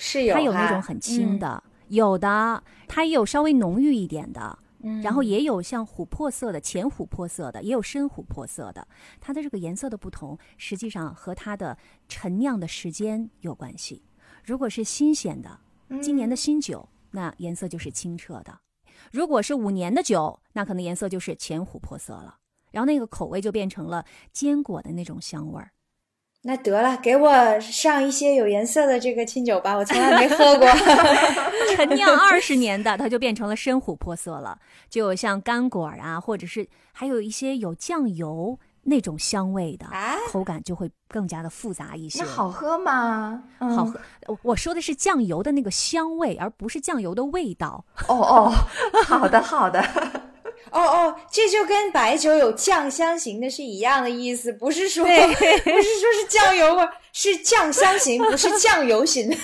是有它有那种很轻，的，有的它也有稍微浓郁一点的，嗯然后也有像琥珀色的、浅琥珀色的，也有深琥珀色的。它的这个颜色的不同，实际上和它的陈酿的时间有关系。如果是新鲜的，今年的新酒，那颜色就是清澈的；如果是五年的酒，那可能颜色就是浅琥珀色了。然后那个口味就变成了坚果的那种香味儿。那得了，给我上一些有颜色的这个清酒吧，我从来没喝过。陈酿二十年的，它就变成了深琥珀色了，就有像干果啊，或者是还有一些有酱油那种香味的，啊口感就会更加的复杂一些。那好喝吗？嗯好喝，我我说的是酱油的那个香味，而不是酱油的味道。哦哦，好的好的，哦哦，这就跟白酒有酱香型的是一样的意思，不是说不是说是酱油味，是酱香型，不是酱油型。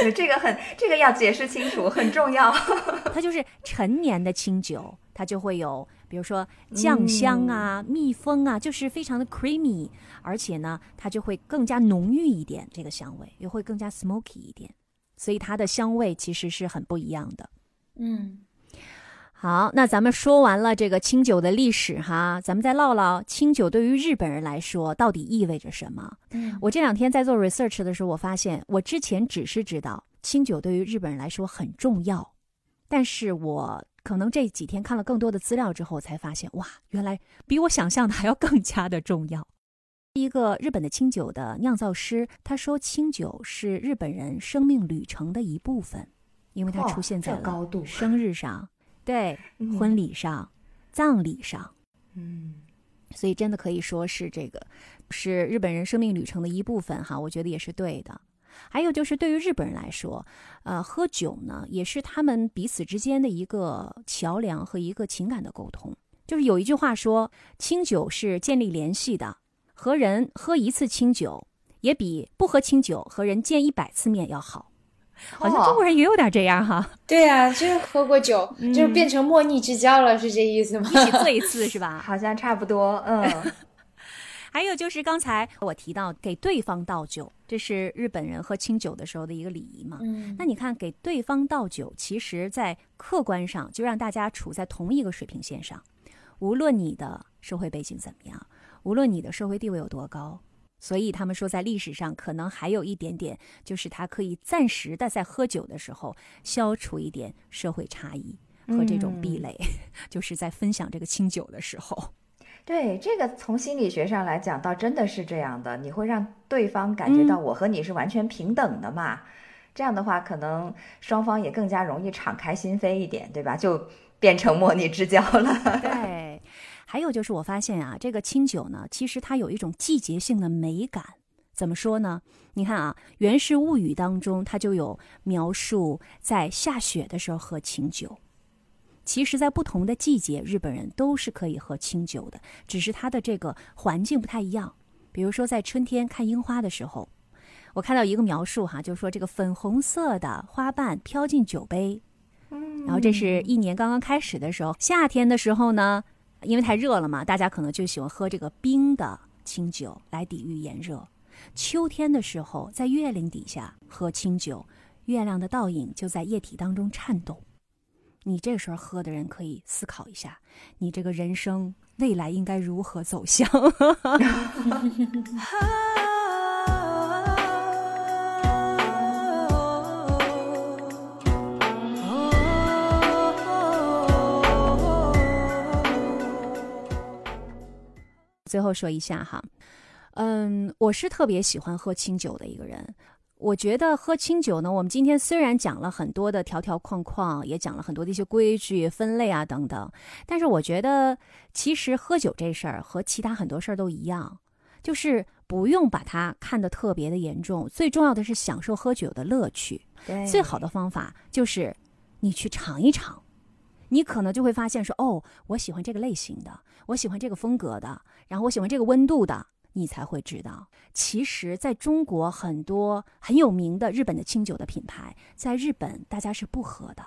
对这个很这个要解释清楚，很重要。它就是陈年的清酒，它就会有，比如说酱香啊、蜜蜂啊，就是非常的 creamy，而且呢，它就会更加浓郁一点，这个香味也会更加 smoky 一点，所以它的香味其实是很不一样的。嗯，好，那咱们说完了这个清酒的历史哈，咱们再唠唠清酒对于日本人来说到底意味着什么。嗯我这两天在做 research 的时候，我发现我之前只是知道清酒对于日本人来说很重要，但是我可能这几天看了更多的资料之后，才发现哇，原来比我想象的还要更加的重要。一个日本的清酒的酿造师，他说清酒是日本人生命旅程的一部分，因为它出现在这高度了生日上，对，嗯婚礼上、葬礼上，嗯，所以真的可以说是这个是日本人生命旅程的一部分哈，我觉得也是对的。还有就是对于日本人来说，呃，喝酒呢也是他们彼此之间的一个桥梁和一个情感的沟通。就是有一句话说，清酒是建立联系的，和人喝一次清酒也比不喝清酒和人见一百次面要好。好像中国人也有点这样哈，对啊，就是喝过酒，就是变成莫逆之交了，是这意思吗？一起醉一次是吧？好像差不多。嗯，还有就是刚才我提到给对方倒酒，这是日本人喝清酒的时候的一个礼仪嘛。嗯那你看，给对方倒酒，其实在客观上就让大家处在同一个水平线上，无论你的社会背景怎么样，无论你的社会地位有多高，所以他们说，在历史上可能还有一点点，就是他可以暂时的在喝酒的时候消除一点社会差异和这种壁垒，就是在分享这个清酒的时候。对，这个从心理学上来讲，倒真的是这样的，你会让对方感觉到我和你是完全平等的嘛。这样的话，可能双方也更加容易敞开心扉一点，对吧？就变成莫逆之交了。对，还有就是我发现啊，这个清酒呢，其实它有一种季节性的美感。怎么说呢？你看啊，《源氏物语》当中它就有描述在下雪的时候喝清酒。其实，在不同的季节，日本人都是可以喝清酒的，只是它的这个环境不太一样。比如说，在春天看樱花的时候，我看到一个描述哈，就是说这个粉红色的花瓣飘进酒杯，嗯然后这是一年刚刚开始的时候，夏天的时候呢，因为太热了嘛，大家可能就喜欢喝这个冰的清酒来抵御炎热。秋天的时候，在月亮底下喝清酒，月亮的倒影就在液体当中颤动。你这时候喝的人可以思考一下，你这个人生未来应该如何走向？最后说一下哈，嗯，我是特别喜欢喝清酒的一个人。我觉得喝清酒呢，我们今天虽然讲了很多的条条框框，也讲了很多的一些规矩、分类啊等等，但是我觉得其实喝酒这事儿和其他很多事儿都一样，就是不用把它看得特别的严重。最重要的是享受喝酒的乐趣。最好的方法就是你去尝一尝，你可能就会发现说，哦，我喜欢这个类型的，我喜欢这个风格的，然后我喜欢这个温度的，你才会知道，其实在中国很多很有名的日本的清酒的品牌，在日本大家是不喝的，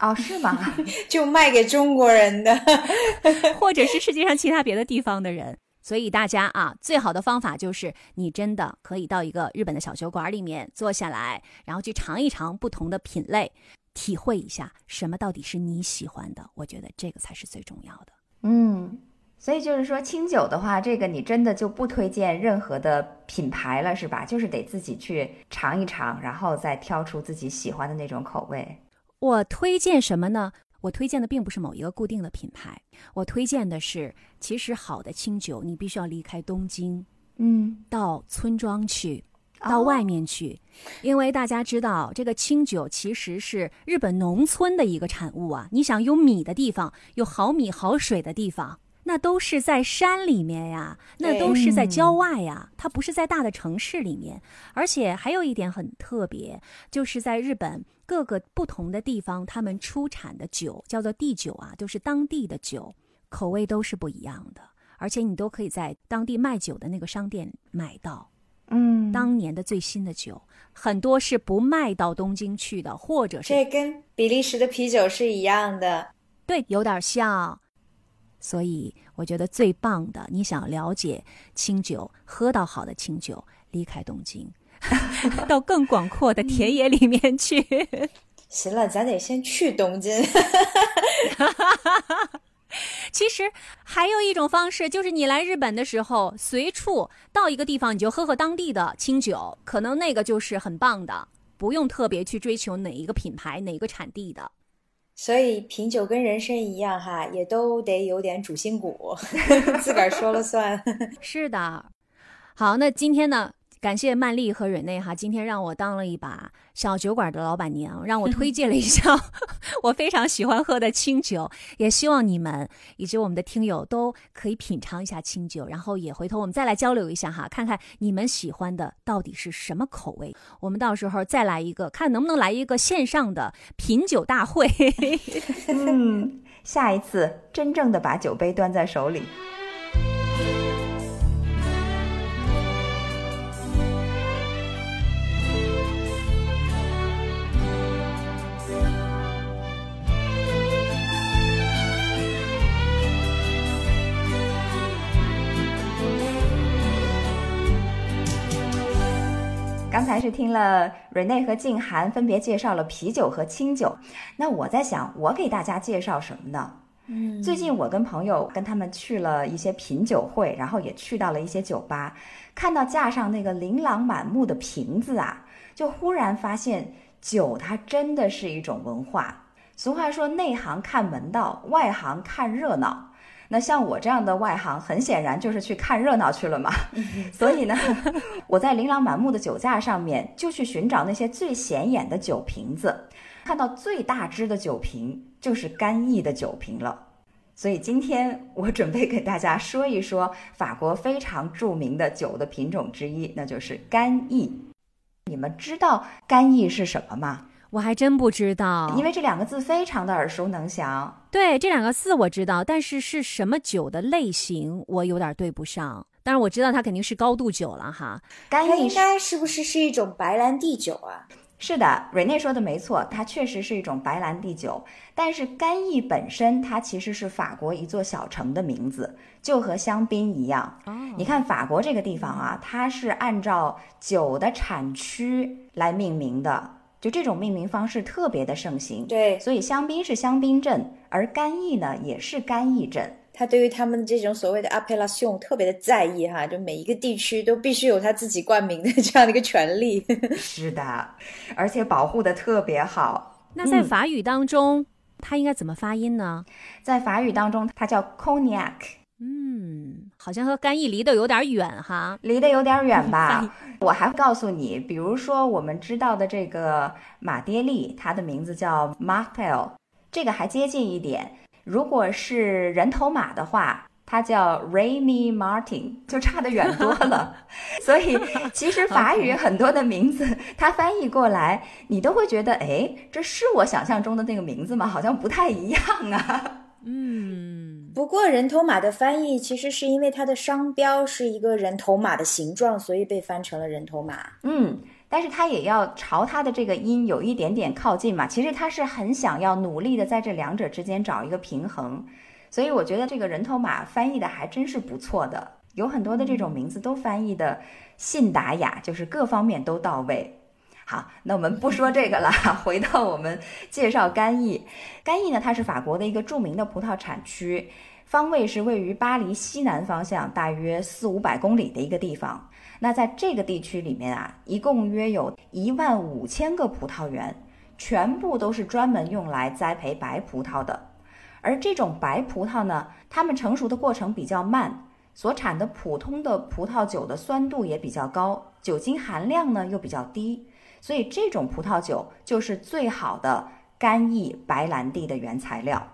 哦，是吗？就卖给中国人的。或者是世界上其他别的地方的人。所以大家啊，最好的方法就是你真的可以到一个日本的小酒馆里面坐下来，然后去尝一尝不同的品类，体会一下什么到底是你喜欢的。我觉得这个才是最重要的。嗯，所以就是说清酒的话，这个你真的就不推荐任何的品牌了，是吧？就是得自己去尝一尝，然后再挑出自己喜欢的那种口味。我推荐什么呢？我推荐的并不是某一个固定的品牌，我推荐的是，其实好的清酒，你必须要离开东京，嗯，到村庄去，哦到外面去，因为大家知道，这个清酒其实是日本农村的一个产物啊。你想有米的地方，有好米好水的地方，那都是在山里面呀，那都是在郊外呀，它不是在大的城市里面。而且还有一点很特别，就是在日本各个不同的地方，他们出产的酒叫做地酒啊，就是当地的酒，口味都是不一样的，而且你都可以在当地卖酒的那个商店买到。嗯，当年的最新的酒，很多是不卖到东京去的，或者是这跟比利时的啤酒是一样的。对，有点像。所以我觉得最棒的，你想了解清酒，喝到好的清酒，离开东京，到更广阔的田野里面去。行了，咱得先去东京。其实还有一种方式，就是你来日本的时候，随处到一个地方，你就喝喝当地的清酒，可能那个就是很棒的，不用特别去追求哪一个品牌、哪一个产地的。所以品酒跟人生一样哈，也都得有点主心骨，自个儿说了算。是的，好，那今天呢，感谢曼丽和蕊内哈，今天让我当了一把小酒馆的老板娘，让我推荐了一下 我非常喜欢喝的清酒，也希望你们以及我们的听友都可以品尝一下清酒，然后也回头我们再来交流一下哈，看看你们喜欢的到底是什么口味，我们到时候再来一个，看能不能来一个线上的品酒大会。嗯，下一次真正的把酒杯端在手里。刚才是听了瑞内和静涵分别介绍了啤酒和清酒，那我在想，我给大家介绍什么呢？嗯最近我跟朋友跟他们去了一些品酒会，然后也去到了一些酒吧，看到架上那个琳琅满目的瓶子啊，就忽然发现酒它真的是一种文化。俗话说内行看门道，外行看热闹。那像我这样的外行，很显然就是去看热闹去了嘛。所以呢，我在琳琅满目的酒架上面就去寻找那些最显眼的酒瓶子，看到最大只的酒瓶就是干邑的酒瓶了。所以今天我准备给大家说一说法国非常著名的酒的品种之一，那就是干邑。你们知道干邑是什么吗？我还真不知道，因为这两个字非常的耳熟能详。对这两个字我知道，但是是什么酒的类型我有点对不上。但是我知道它肯定是高度酒了哈。干邑是应该是不是是一种白兰地酒啊？是的，瑞内说的没错，它确实是一种白兰地酒。但是干邑本身它其实是法国一座小城的名字，就和香槟一样。哦你看法国这个地方啊，它是按照酒的产区来命名的，就这种命名方式特别的盛行。对，所以香槟是香槟镇，而干邑呢也是干邑镇。他对于他们这种所谓的 appellation 特别的在意哈，就每一个地区都必须有他自己冠名的这样的一个权利。是的，而且保护的特别好。那在嗯法语当中，它应该怎么发音呢？在法语当中，它叫 cognac。嗯，好像和干邑离得有点远哈。离得有点远 吧？我还会告诉你，比如说我们知道的这个马爹利，它的名字叫 Martel，这个还接近一点。如果是人头马的话，它叫 Remy Martin，就差得远多了。所以其实 法语很多的名字，它翻译过来，你都会觉得，哎，这是我想象中的那个名字吗？好像不太一样啊。嗯，不过人头马的翻译其实是因为它的商标是一个人头马的形状，所以被翻成了人头马。嗯，但是它也要朝它的这个音有一点点靠近嘛。其实它是很想要努力的在这两者之间找一个平衡，所以我觉得这个人头马翻译的还真是不错的。有很多的这种名字都翻译的信达雅，就是各方面都到位。好，那我们不说这个了，回到我们介绍干邑。干邑呢，它是法国的一个著名的葡萄产区，方位是位于巴黎西南方向大约四五百公里的一个地方。那在这个地区里面啊，一共约有一万五千个葡萄园，全部都是专门用来栽培白葡萄的。而这种白葡萄呢，它们成熟的过程比较慢，所产的普通的葡萄酒的酸度也比较高，酒精含量呢又比较低，所以这种葡萄酒就是最好的干邑白兰地的原材料。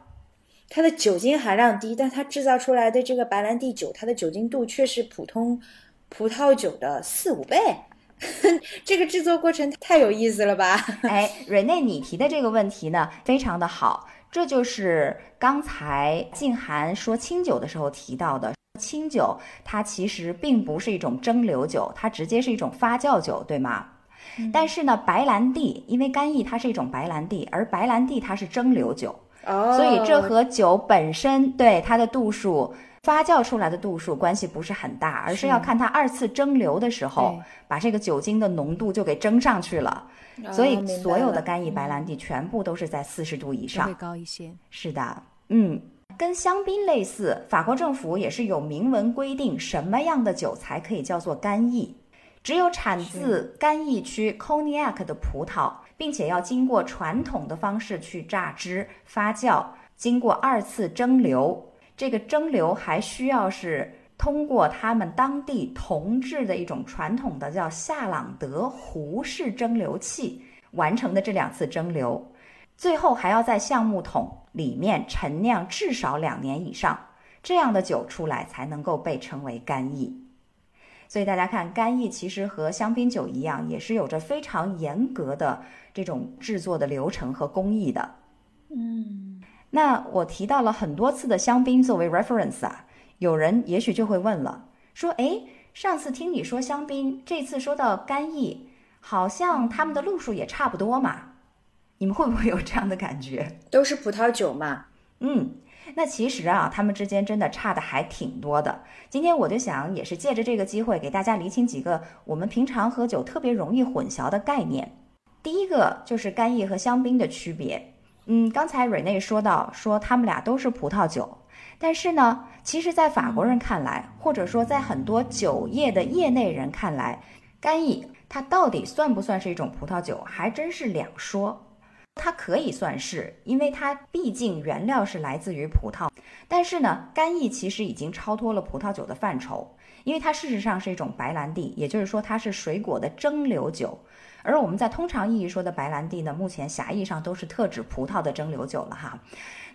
它的酒精含量低，但它制造出来的这个白兰地酒，它的酒精度却是普通葡萄酒的四五倍。这个制作过程太有意思了吧？哎，瑞内，你提的这个问题呢，非常的好，这就是刚才静涵说清酒的时候提到的。清酒它其实并不是一种蒸馏酒，它直接是一种发酵酒，对吗？但是呢，白兰地因为干邑它是一种白兰地，而白兰地它是蒸馏酒，哦，所以这和酒本身对它的度数、发酵出来的度数关系不是很大，而是要看它二次蒸馏的时候，把这个酒精的浓度就给蒸上去了。所以所有的干邑白兰地全部都是在四十度以上。高一些。是的，嗯，跟香槟类似，法国政府也是有明文规定什么样的酒才可以叫做干邑。只有产自干邑区 Cognac 的葡萄，并且要经过传统的方式去榨汁、发酵，经过二次蒸馏。这个蒸馏还需要是通过他们当地铜制的一种传统的叫夏朗德壶式蒸馏器完成的这两次蒸馏。最后还要在橡木桶里面陈酿至少两年以上，这样的酒出来才能够被称为干邑。所以大家看，干邑其实和香槟酒一样，也是有着非常严格的这种制作的流程和工艺的。嗯，那我提到了很多次的香槟作为 reference 啊，有人也许就会问了，说，诶，上次听你说香槟，这次说到干邑，好像他们的路数也差不多嘛？你们会不会有这样的感觉？都是葡萄酒嘛。嗯，那其实啊，他们之间真的差的还挺多的。今天我就想，也是借着这个机会，给大家厘清几个我们平常喝酒特别容易混淆的概念。第一个就是干邑和香槟的区别。嗯，刚才瑞内说到，说他们俩都是葡萄酒，但是呢，其实，在法国人看来，或者说在很多酒业的业内人看来，干邑它到底算不算是一种葡萄酒，还真是两说。它可以算是，因为它毕竟原料是来自于葡萄。但是呢，干邑其实已经超脱了葡萄酒的范畴，因为它事实上是一种白兰地，也就是说它是水果的蒸馏酒。而我们在通常意义说的白兰地呢，目前狭义上都是特指葡萄的蒸馏酒了哈。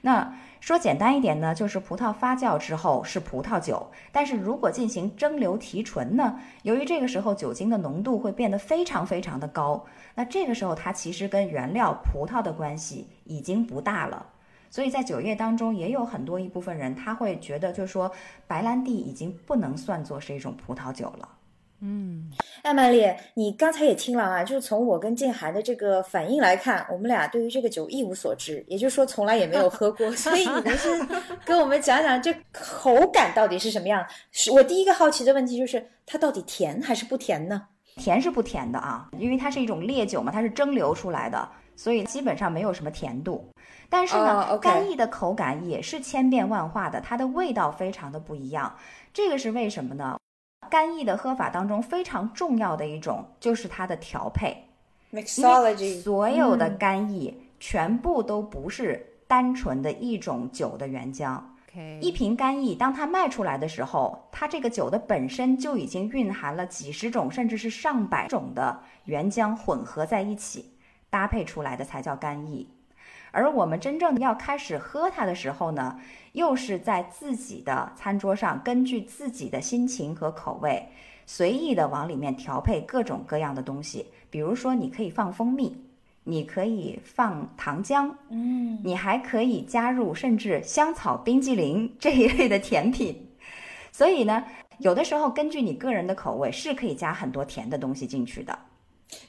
那说简单一点呢，就是葡萄发酵之后是葡萄酒，但是如果进行蒸馏提纯呢，由于这个时候酒精的浓度会变得非常非常的高，那这个时候它其实跟原料葡萄的关系已经不大了。所以在酒业当中也有很多一部分人他会觉得，就是说白兰地已经不能算作是一种葡萄酒了。嗯，艾曼丽，你刚才也听了啊，就是从我跟静涵的这个反应来看，我们俩对于这个酒一无所知，也就是说从来也没有喝过，所以你能是 跟我们讲讲这口感到底是什么样？是我第一个好奇的问题就是它到底甜还是不甜呢？甜是不甜的啊，因为它是一种烈酒嘛，它是蒸馏出来的，所以基本上没有什么甜度。但是呢，干邑的口感也是千变万化的，它的味道非常的不一样。这个是为什么呢？干邑的喝法当中非常重要的一种就是它的调配，mixology 所有的嗯干邑全部都不是单纯的一种酒的原浆。一瓶干邑，当它卖出来的时候，它这个酒的本身就已经蕴含了几十种甚至是上百种的原浆混合在一起，搭配出来的才叫干邑。而我们真正要开始喝它的时候呢，又是在自己的餐桌上，根据自己的心情和口味，随意的往里面调配各种各样的东西。比如说，你可以放蜂蜜，你可以放糖浆，嗯，你还可以加入甚至香草冰激凌这一类的甜品。所以呢，有的时候根据你个人的口味，是可以加很多甜的东西进去的。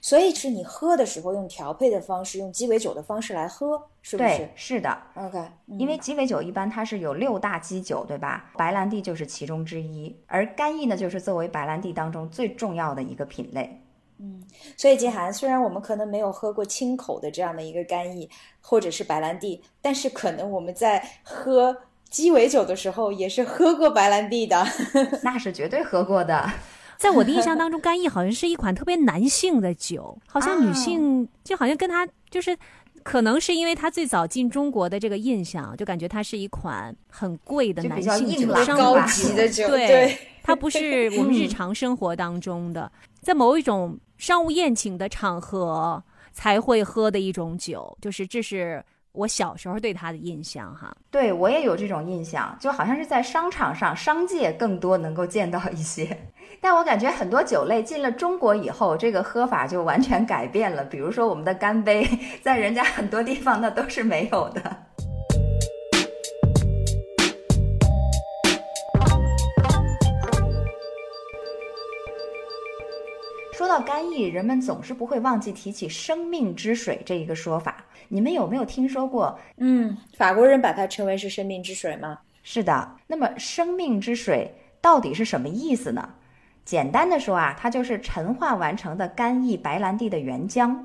所以是你喝的时候用调配的方式，用鸡尾酒的方式来喝，是不对是，是的，？OK，嗯因为鸡尾酒一般它是有六大基酒，对吧？白兰地就是其中之一，而干邑呢，就是作为白兰地当中最重要的一个品类。嗯所以金涵，虽然我们可能没有喝过清口的这样的一个干邑或者是白兰地，但是可能我们在喝鸡尾酒的时候也是喝过白兰地的。那是绝对喝过的。在我的印象 当中，干邑好像是一款特别男性的酒，好像女性就好像跟它就是。可能是因为它最早进中国的这个印象，就感觉它是一款很贵的男性酒，硬朗商高吧级的酒，对对，它不是我们日常生活当中的，在某一种商务宴请的场合才会喝的一种酒，就是这是我小时候对它的印象哈。对我也有这种印象，就好像是在商场上，商界更多能够见到一些。但我感觉很多酒类进了中国以后，这个喝法就完全改变了。比如说我们的干杯，在人家很多地方那都是没有的。说到干邑，人们总是不会忘记提起“生命之水”这一个说法。你们有没有听说过嗯，法国人把它称为是生命之水吗？是的，那么生命之水到底是什么意思呢？简单的说啊，它就是陈化完成的干邑白兰地的原浆。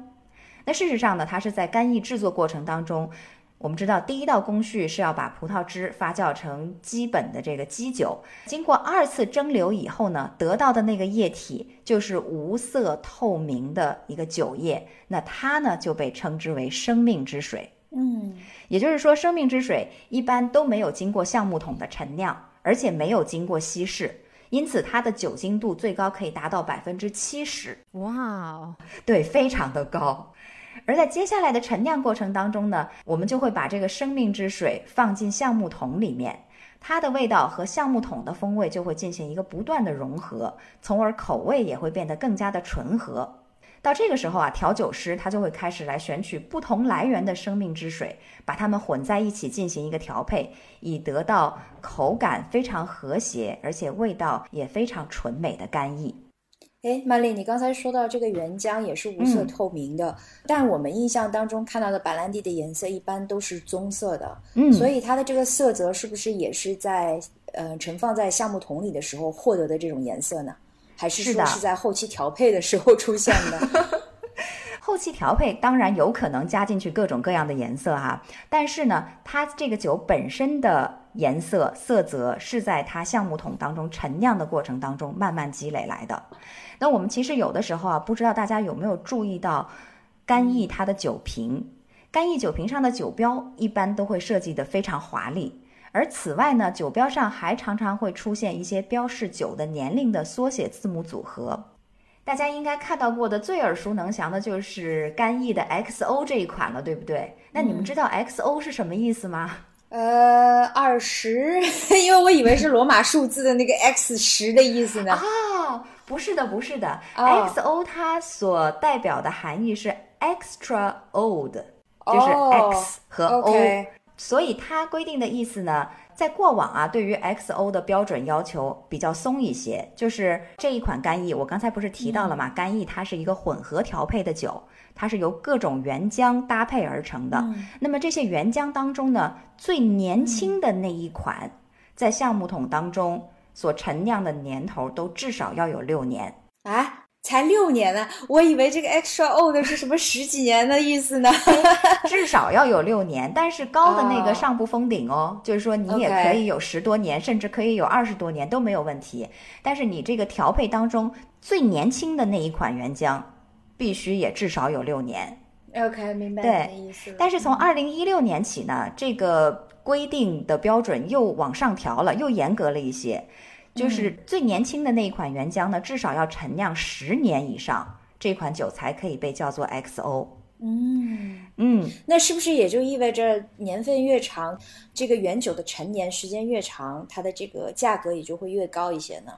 那事实上呢，它是在干邑制作过程当中，我们知道第一道工序是要把葡萄汁发酵成基本的这个基酒，经过二次蒸馏以后呢，得到的那个液体就是无色透明的一个酒液，那它呢就被称之为生命之水。嗯，也就是说，生命之水一般都没有经过橡木桶的陈酿，而且没有经过稀释，因此它的酒精度最高可以达到百分之七十，哇哦，对，非常的高。而在接下来的陈酿过程当中呢，我们就会把这个生命之水放进橡木桶里面，它的味道和橡木桶的风味就会进行一个不断的融合，从而口味也会变得更加的醇和。到这个时候啊，调酒师他就会开始来选取不同来源的生命之水，把它们混在一起进行一个调配，以得到口感非常和谐，而且味道也非常纯美的干邑。哎，曼丽，你刚才说到这个原浆也是无色嗯透明的，但我们印象当中看到的白兰地的颜色一般都是棕色的，嗯，所以它的这个色泽是不是也是在呃盛放在橡木桶里的时候获得的这种颜色呢？还是说是在后期调配的时候出现的？后期调配当然有可能加进去各种各样的颜色哈，但是呢，它这个酒本身的颜色色泽是在它橡木桶当中陈酿的过程当中慢慢积累来的。那我们其实有的时候啊，不知道大家有没有注意到，干邑它的酒瓶，干邑酒瓶上的酒标一般都会设计得非常华丽。而此外呢，酒标上还常常会出现一些标示酒的年龄的缩写字母组合。大家应该看到过的最耳熟能详的就是干邑的 XO 这一款了，对不对？那你们知道 XO 是什么意思吗？呃，二十，因为我以为是罗马数字的那个 X 十的意思呢。啊，不是的，不是的、哦 XO 它所代表的含义是 extra old，就是哦 X 和 O，、所以它规定的意思呢，在过往啊，对于 XO 的标准要求比较松一些。就是这一款干邑，我刚才不是提到了嘛，干邑它是一个混合调配的酒，它是由各种原浆搭配而成的。那么这些原浆当中呢，最年轻的那一款，在橡木桶当中所陈酿的年头都至少要有六年。啊，才六年呢，我以为这个 extra old 是什么十几年的意思呢？至少要有六年，但是高的那哦个上不封顶哦，就是说你也可以有十多年甚至可以有二十多年都没有问题。但是你这个调配当中最年轻的那一款原浆，必须也至少有六年。OK，明白对你的意思了。但是从二零一六年起呢，这个规定的标准又往上调了，又严格了一些，就是最年轻的那一款原浆呢，至少要陈酿十年以上，这款酒才可以被叫做 XO。嗯，嗯，那是不是也就意味着年份越长，这个原酒的陈年时间越长，它的这个价格也就会越高一些呢？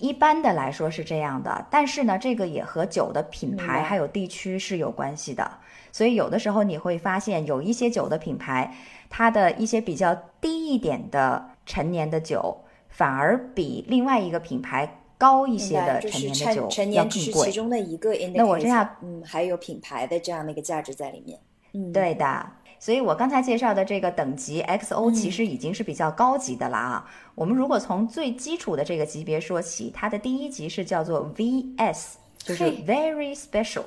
一般的来说是这样的，但是呢，这个也和酒的品牌还有地区是有关系的。所以有的时候你会发现，有一些酒的品牌，它的一些比较低一点的陈年的酒，反而比另外一个品牌高一些的就是陈年的酒要贵。中的一个那我这样嗯，还有品牌的这样的一个价值在里面。嗯，对的，所以我刚才介绍的这个等级 XO 嗯其实已经是比较高级的了啊。我们如果从最基础的这个级别说起，它的第一级是叫做 VS，就是 Very Special。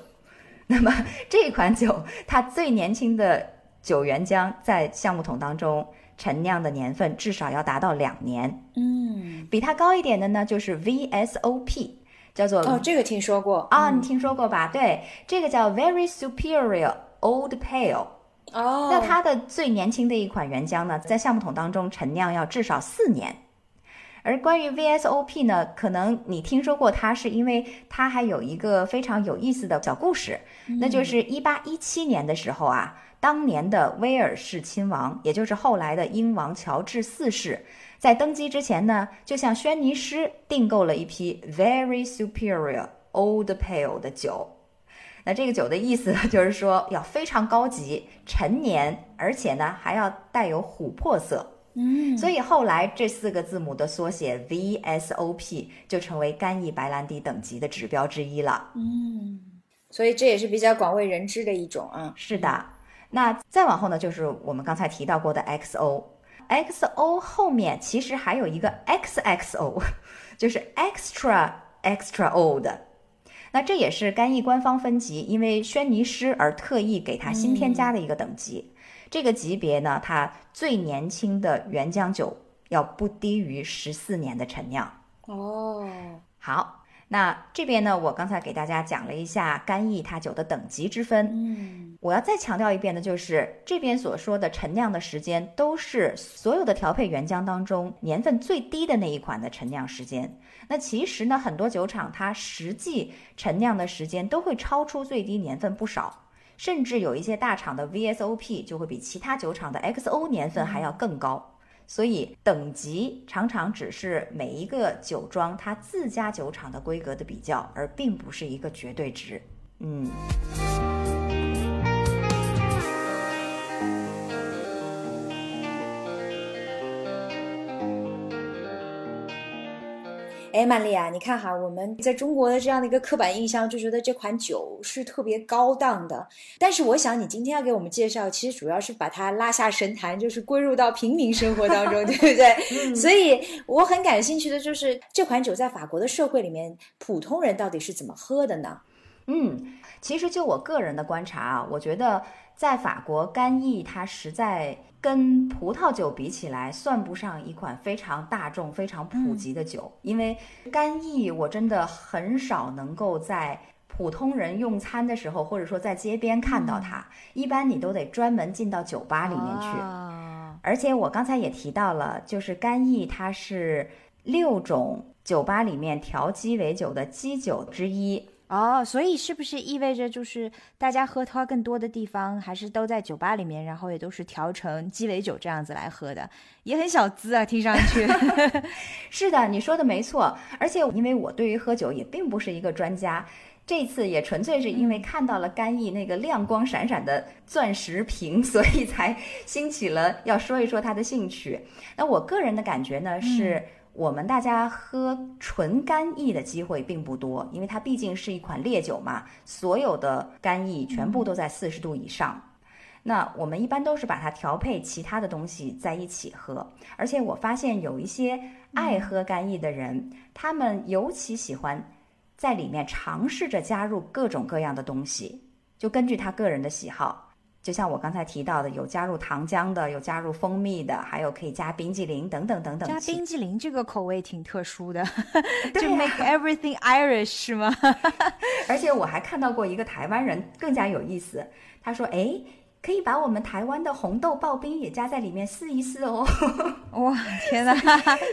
那么这款酒，它最年轻的酒原浆在橡木桶当中陈酿的年份至少要达到两年。嗯，比它高一点的呢，就是 VSOP，叫做哦，这个听说过啊，嗯你听说过吧？对，这个叫 Very Superior Old Pale。哦，那它的最年轻的一款原浆呢，在橡木桶当中陈酿要至少四年。而关于 VSOP 呢，可能你听说过它，是因为它还有一个非常有意思的小故事，那就是一八一七年的时候啊，当年的威尔士亲王，也就是后来的英王乔治四世，在登基之前呢，就向轩尼诗订购了一批 Very Superior Old Pale 的酒。那这个酒的意思呢，就是说要非常高级、陈年，而且呢还要带有琥珀色。嗯，所以后来这四个字母的缩写 VSOP 就成为干邑白兰地等级的指标之一了。嗯，所以这也是比较广为人知的一种啊。是的，那再往后呢，就是我们刚才提到过的 XO。XO 后面其实还有一个 XXO，就是 Extra Extra Old。那这也是干邑官方分级，因为轩尼诗而特意给它新添加的一个等级。这个级别呢，它最年轻的原浆酒要不低于十四年的陈酿。哦，好，那这边呢，我刚才给大家讲了一下干邑它酒的等级之分。嗯，我要再强调一遍的就是，这边所说的陈酿的时间，都是所有的调配原浆当中年份最低的那一款的陈酿时间。那其实呢，很多酒厂它实际陈酿的时间都会超出最低年份不少，甚至有一些大厂的 VSOP 就会比其他酒厂的 XO 年份还要更高。所以等级常常只是每一个酒庄它自家酒厂的规格的比较，而并不是一个绝对值。嗯。哎，曼丽啊，你看哈，我们在中国的这样的一个刻板印象，就觉得这款酒是特别高档的。但是我想，你今天要给我们介绍，其实主要是把它拉下神坛，就是归入到平民生活当中，对不对？所以我很感兴趣的就是这款酒在法国的社会里面，普通人到底是怎么喝的呢？嗯，其实就我个人的观察啊，我觉得在法国干邑它实在跟葡萄酒比起来，算不上一款非常大众、非常普及的酒，因为干邑我真的很少能够在。普通人用餐的时候，或者说在街边看到它，一般你都得专门进到酒吧里面去。啊而且我刚才也提到了，就是干邑它是六种酒吧里面调鸡尾酒的基酒之一。哦，所以是不是意味着就是大家喝它更多的地方还是都在酒吧里面，然后也都是调成鸡尾酒这样子来喝的，也很小资啊，听上去。是的，你说的没错。而且因为我对于喝酒也并不是一个专家，这次也纯粹是因为看到了干邑那个亮光闪闪的钻石瓶，所以才兴起了要说一说他的兴趣。那我个人的感觉呢是。我们大家喝纯干邑的机会并不多，因为它毕竟是一款烈酒嘛，所有的干邑全部都在四十度以上。那我们一般都是把它调配其他的东西在一起喝，而且我发现有一些爱喝干邑的人，他们尤其喜欢在里面尝试着加入各种各样的东西，就根据他个人的喜好。就像我刚才提到的，有加入糖浆的，有加入蜂蜜的，还有可以加冰激凌等等等等。加冰激凌这个口味挺特殊的，对就 make everything Irish 是吗？而且我还看到过一个台湾人更加有意思，他说：“哎，可以把我们台湾的红豆刨冰也加在里面试一试哦。哇，天哪！”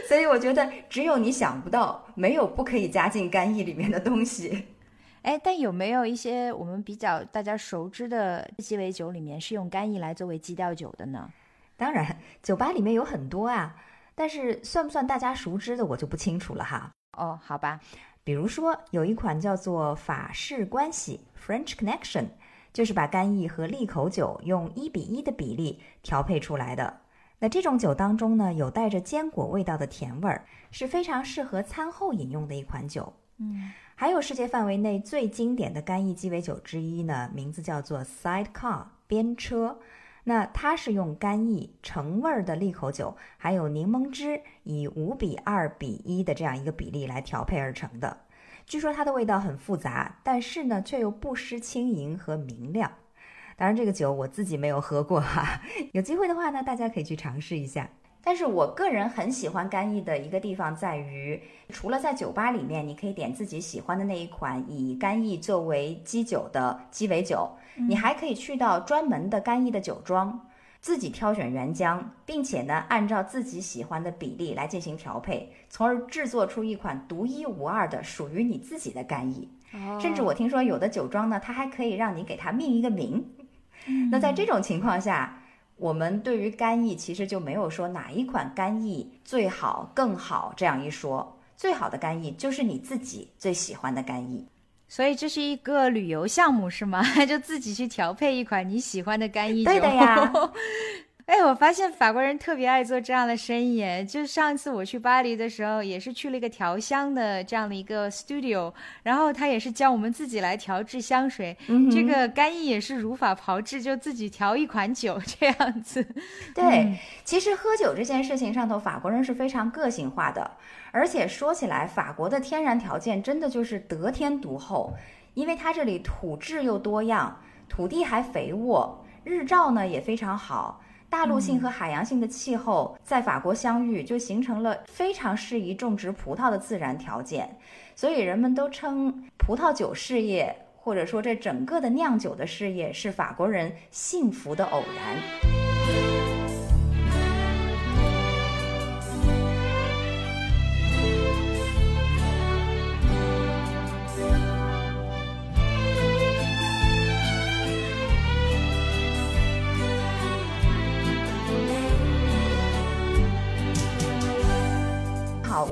所以我觉得只有你想不到，没有不可以加进干邑里面的东西。哎，但有没有一些我们比较大家熟知的鸡尾酒里面是用干邑来作为基调酒的呢？当然，酒吧里面有很多啊，但是算不算大家熟知的，我就不清楚了哈。哦，好吧，比如说，有一款叫做法式关系 （French Connection），就是把干邑和利口酒用一比一的比例调配出来的。那这种酒当中呢，有带着坚果味道的甜味儿，是非常适合餐后饮用的一款酒。嗯，还有世界范围内最经典的干邑鸡尾酒之一呢，名字叫做 Sidecar 边车。那它是用干邑、橙味儿的利口酒，还有柠檬汁，以五比二比一的这样一个比例来调配而成的。据说它的味道很复杂，但是呢，却又不失轻盈和明亮。当然，这个酒我自己没有喝过哈，有机会的话呢，大家可以去尝试一下。但是我个人很喜欢干邑的一个地方在于，除了在酒吧里面，你可以点自己喜欢的那一款以干邑作为基酒的鸡尾酒，你还可以去到专门的干邑的酒庄，自己挑选原浆，并且呢，按照自己喜欢的比例来进行调配，从而制作出一款独一无二的属于你自己的干邑。甚至我听说有的酒庄呢，它还可以让你给它命一个名。那在这种情况下，我们对于干邑其实就没有说哪一款干邑最好、更好这样一说。最好的干邑就是你自己最喜欢的干邑。所以这是一个旅游项目是吗？就自己去调配一款你喜欢的干邑酒。对的呀。哎，我发现法国人特别爱做这样的生意。就上次我去巴黎的时候，也是去了一个调香的这样的一个 studio，然后他也是教我们自己来调制香水。嗯这个干邑也是如法炮制，就自己调一款酒 这样子。对，嗯其实喝酒这件事情上头，法国人是非常个性化的。而且说起来，法国的天然条件真的就是得天独厚，因为它这里土质又多样，土地还肥沃，日照呢也非常好。大陆性和海洋性的气候在法国相遇，就形成了非常适宜种植葡萄的自然条件，所以人们都称葡萄酒事业，或者说这整个的酿酒的事业是法国人幸福的偶然。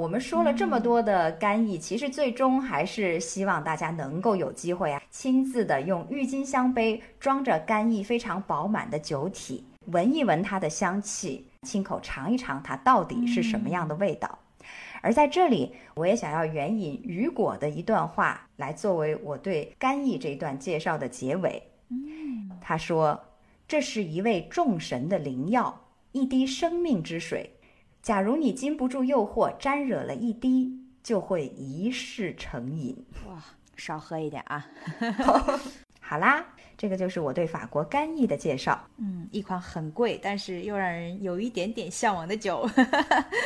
我们说了这么多的干邑，其实最终还是希望大家能够有机会啊，亲自的用郁金香杯装着干邑非常饱满的酒体，闻一闻它的香气，亲口尝一尝它到底是什么样的味道。而在这里，我也想要援引雨果的一段话来作为我对干邑这一段介绍的结尾。嗯他说：“这是一味众神的灵药，一滴生命之水。假如你禁不住诱惑，沾惹了一滴，就会一世成瘾。哇，少喝一点啊。”好啦，这个就是我对法国干邑的介绍。嗯，一款很贵，但是又让人有一点点向往的酒。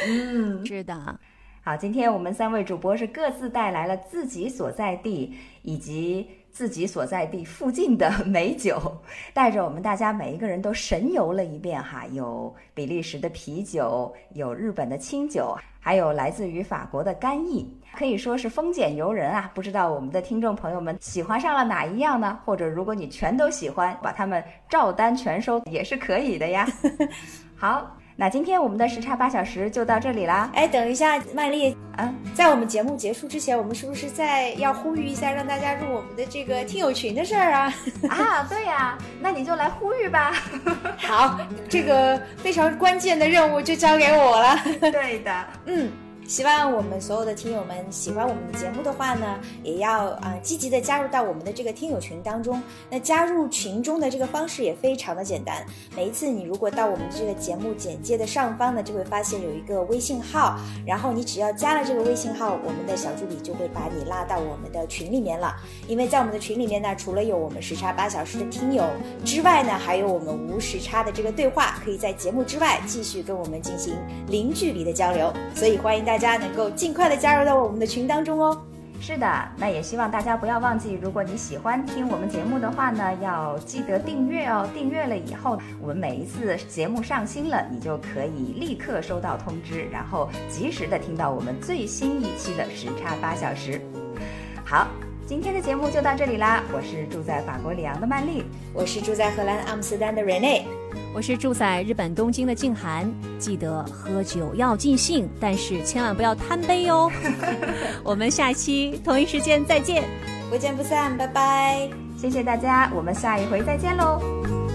嗯，是的，好，今天我们三位主播是各自带来了自己所在地以及自己所在地附近的美酒，带着我们大家每一个人都神游了一遍哈。有比利时的啤酒，有日本的清酒，还有来自于法国的干邑，可以说是丰俭由人啊。不知道我们的听众朋友们喜欢上了哪一样呢？或者如果你全都喜欢，把它们照单全收也是可以的呀。好。那今天我们的时差八小时就到这里啦。哎，等一下，麦丽啊，在我们节目结束之前，我们是不是再要呼吁一下，让大家入我们的这个听友群的事儿啊？啊，对呀、那你就来呼吁吧。好，这个非常关键的任务就交给我了。对的，嗯，希望我们所有的听友们喜欢我们的节目的话呢，也要啊、积极的加入到我们的这个听友群当中。那加入群中的这个方式也非常的简单，每一次你如果到我们这个节目简介的上方呢，就会发现有一个微信号，然后你只要加了这个微信号，我们的小助理就会把你拉到我们的群里面了。因为在我们的群里面呢，除了有我们时差八小时的听友之外呢，还有我们无时差的这个对话，可以在节目之外继续跟我们进行零距离的交流。所以欢迎大家大家能够尽快的加入到我们的群当中哦。是的，那也希望大家不要忘记，如果你喜欢听我们节目的话呢，要记得订阅哦。订阅了以后，我们每一次节目上新了，你就可以立刻收到通知，然后及时的听到我们最新一期的时差八小时。好，今天的节目就到这里啦。我是住在法国里昂的曼丽，我是住在荷兰阿姆斯特丹的 Rene，我是住在日本东京的静涵，记得喝酒要尽兴，但是千万不要贪杯哟。我们下期同一时间再见。不见不散，拜拜。谢谢大家，我们下一回再见喽。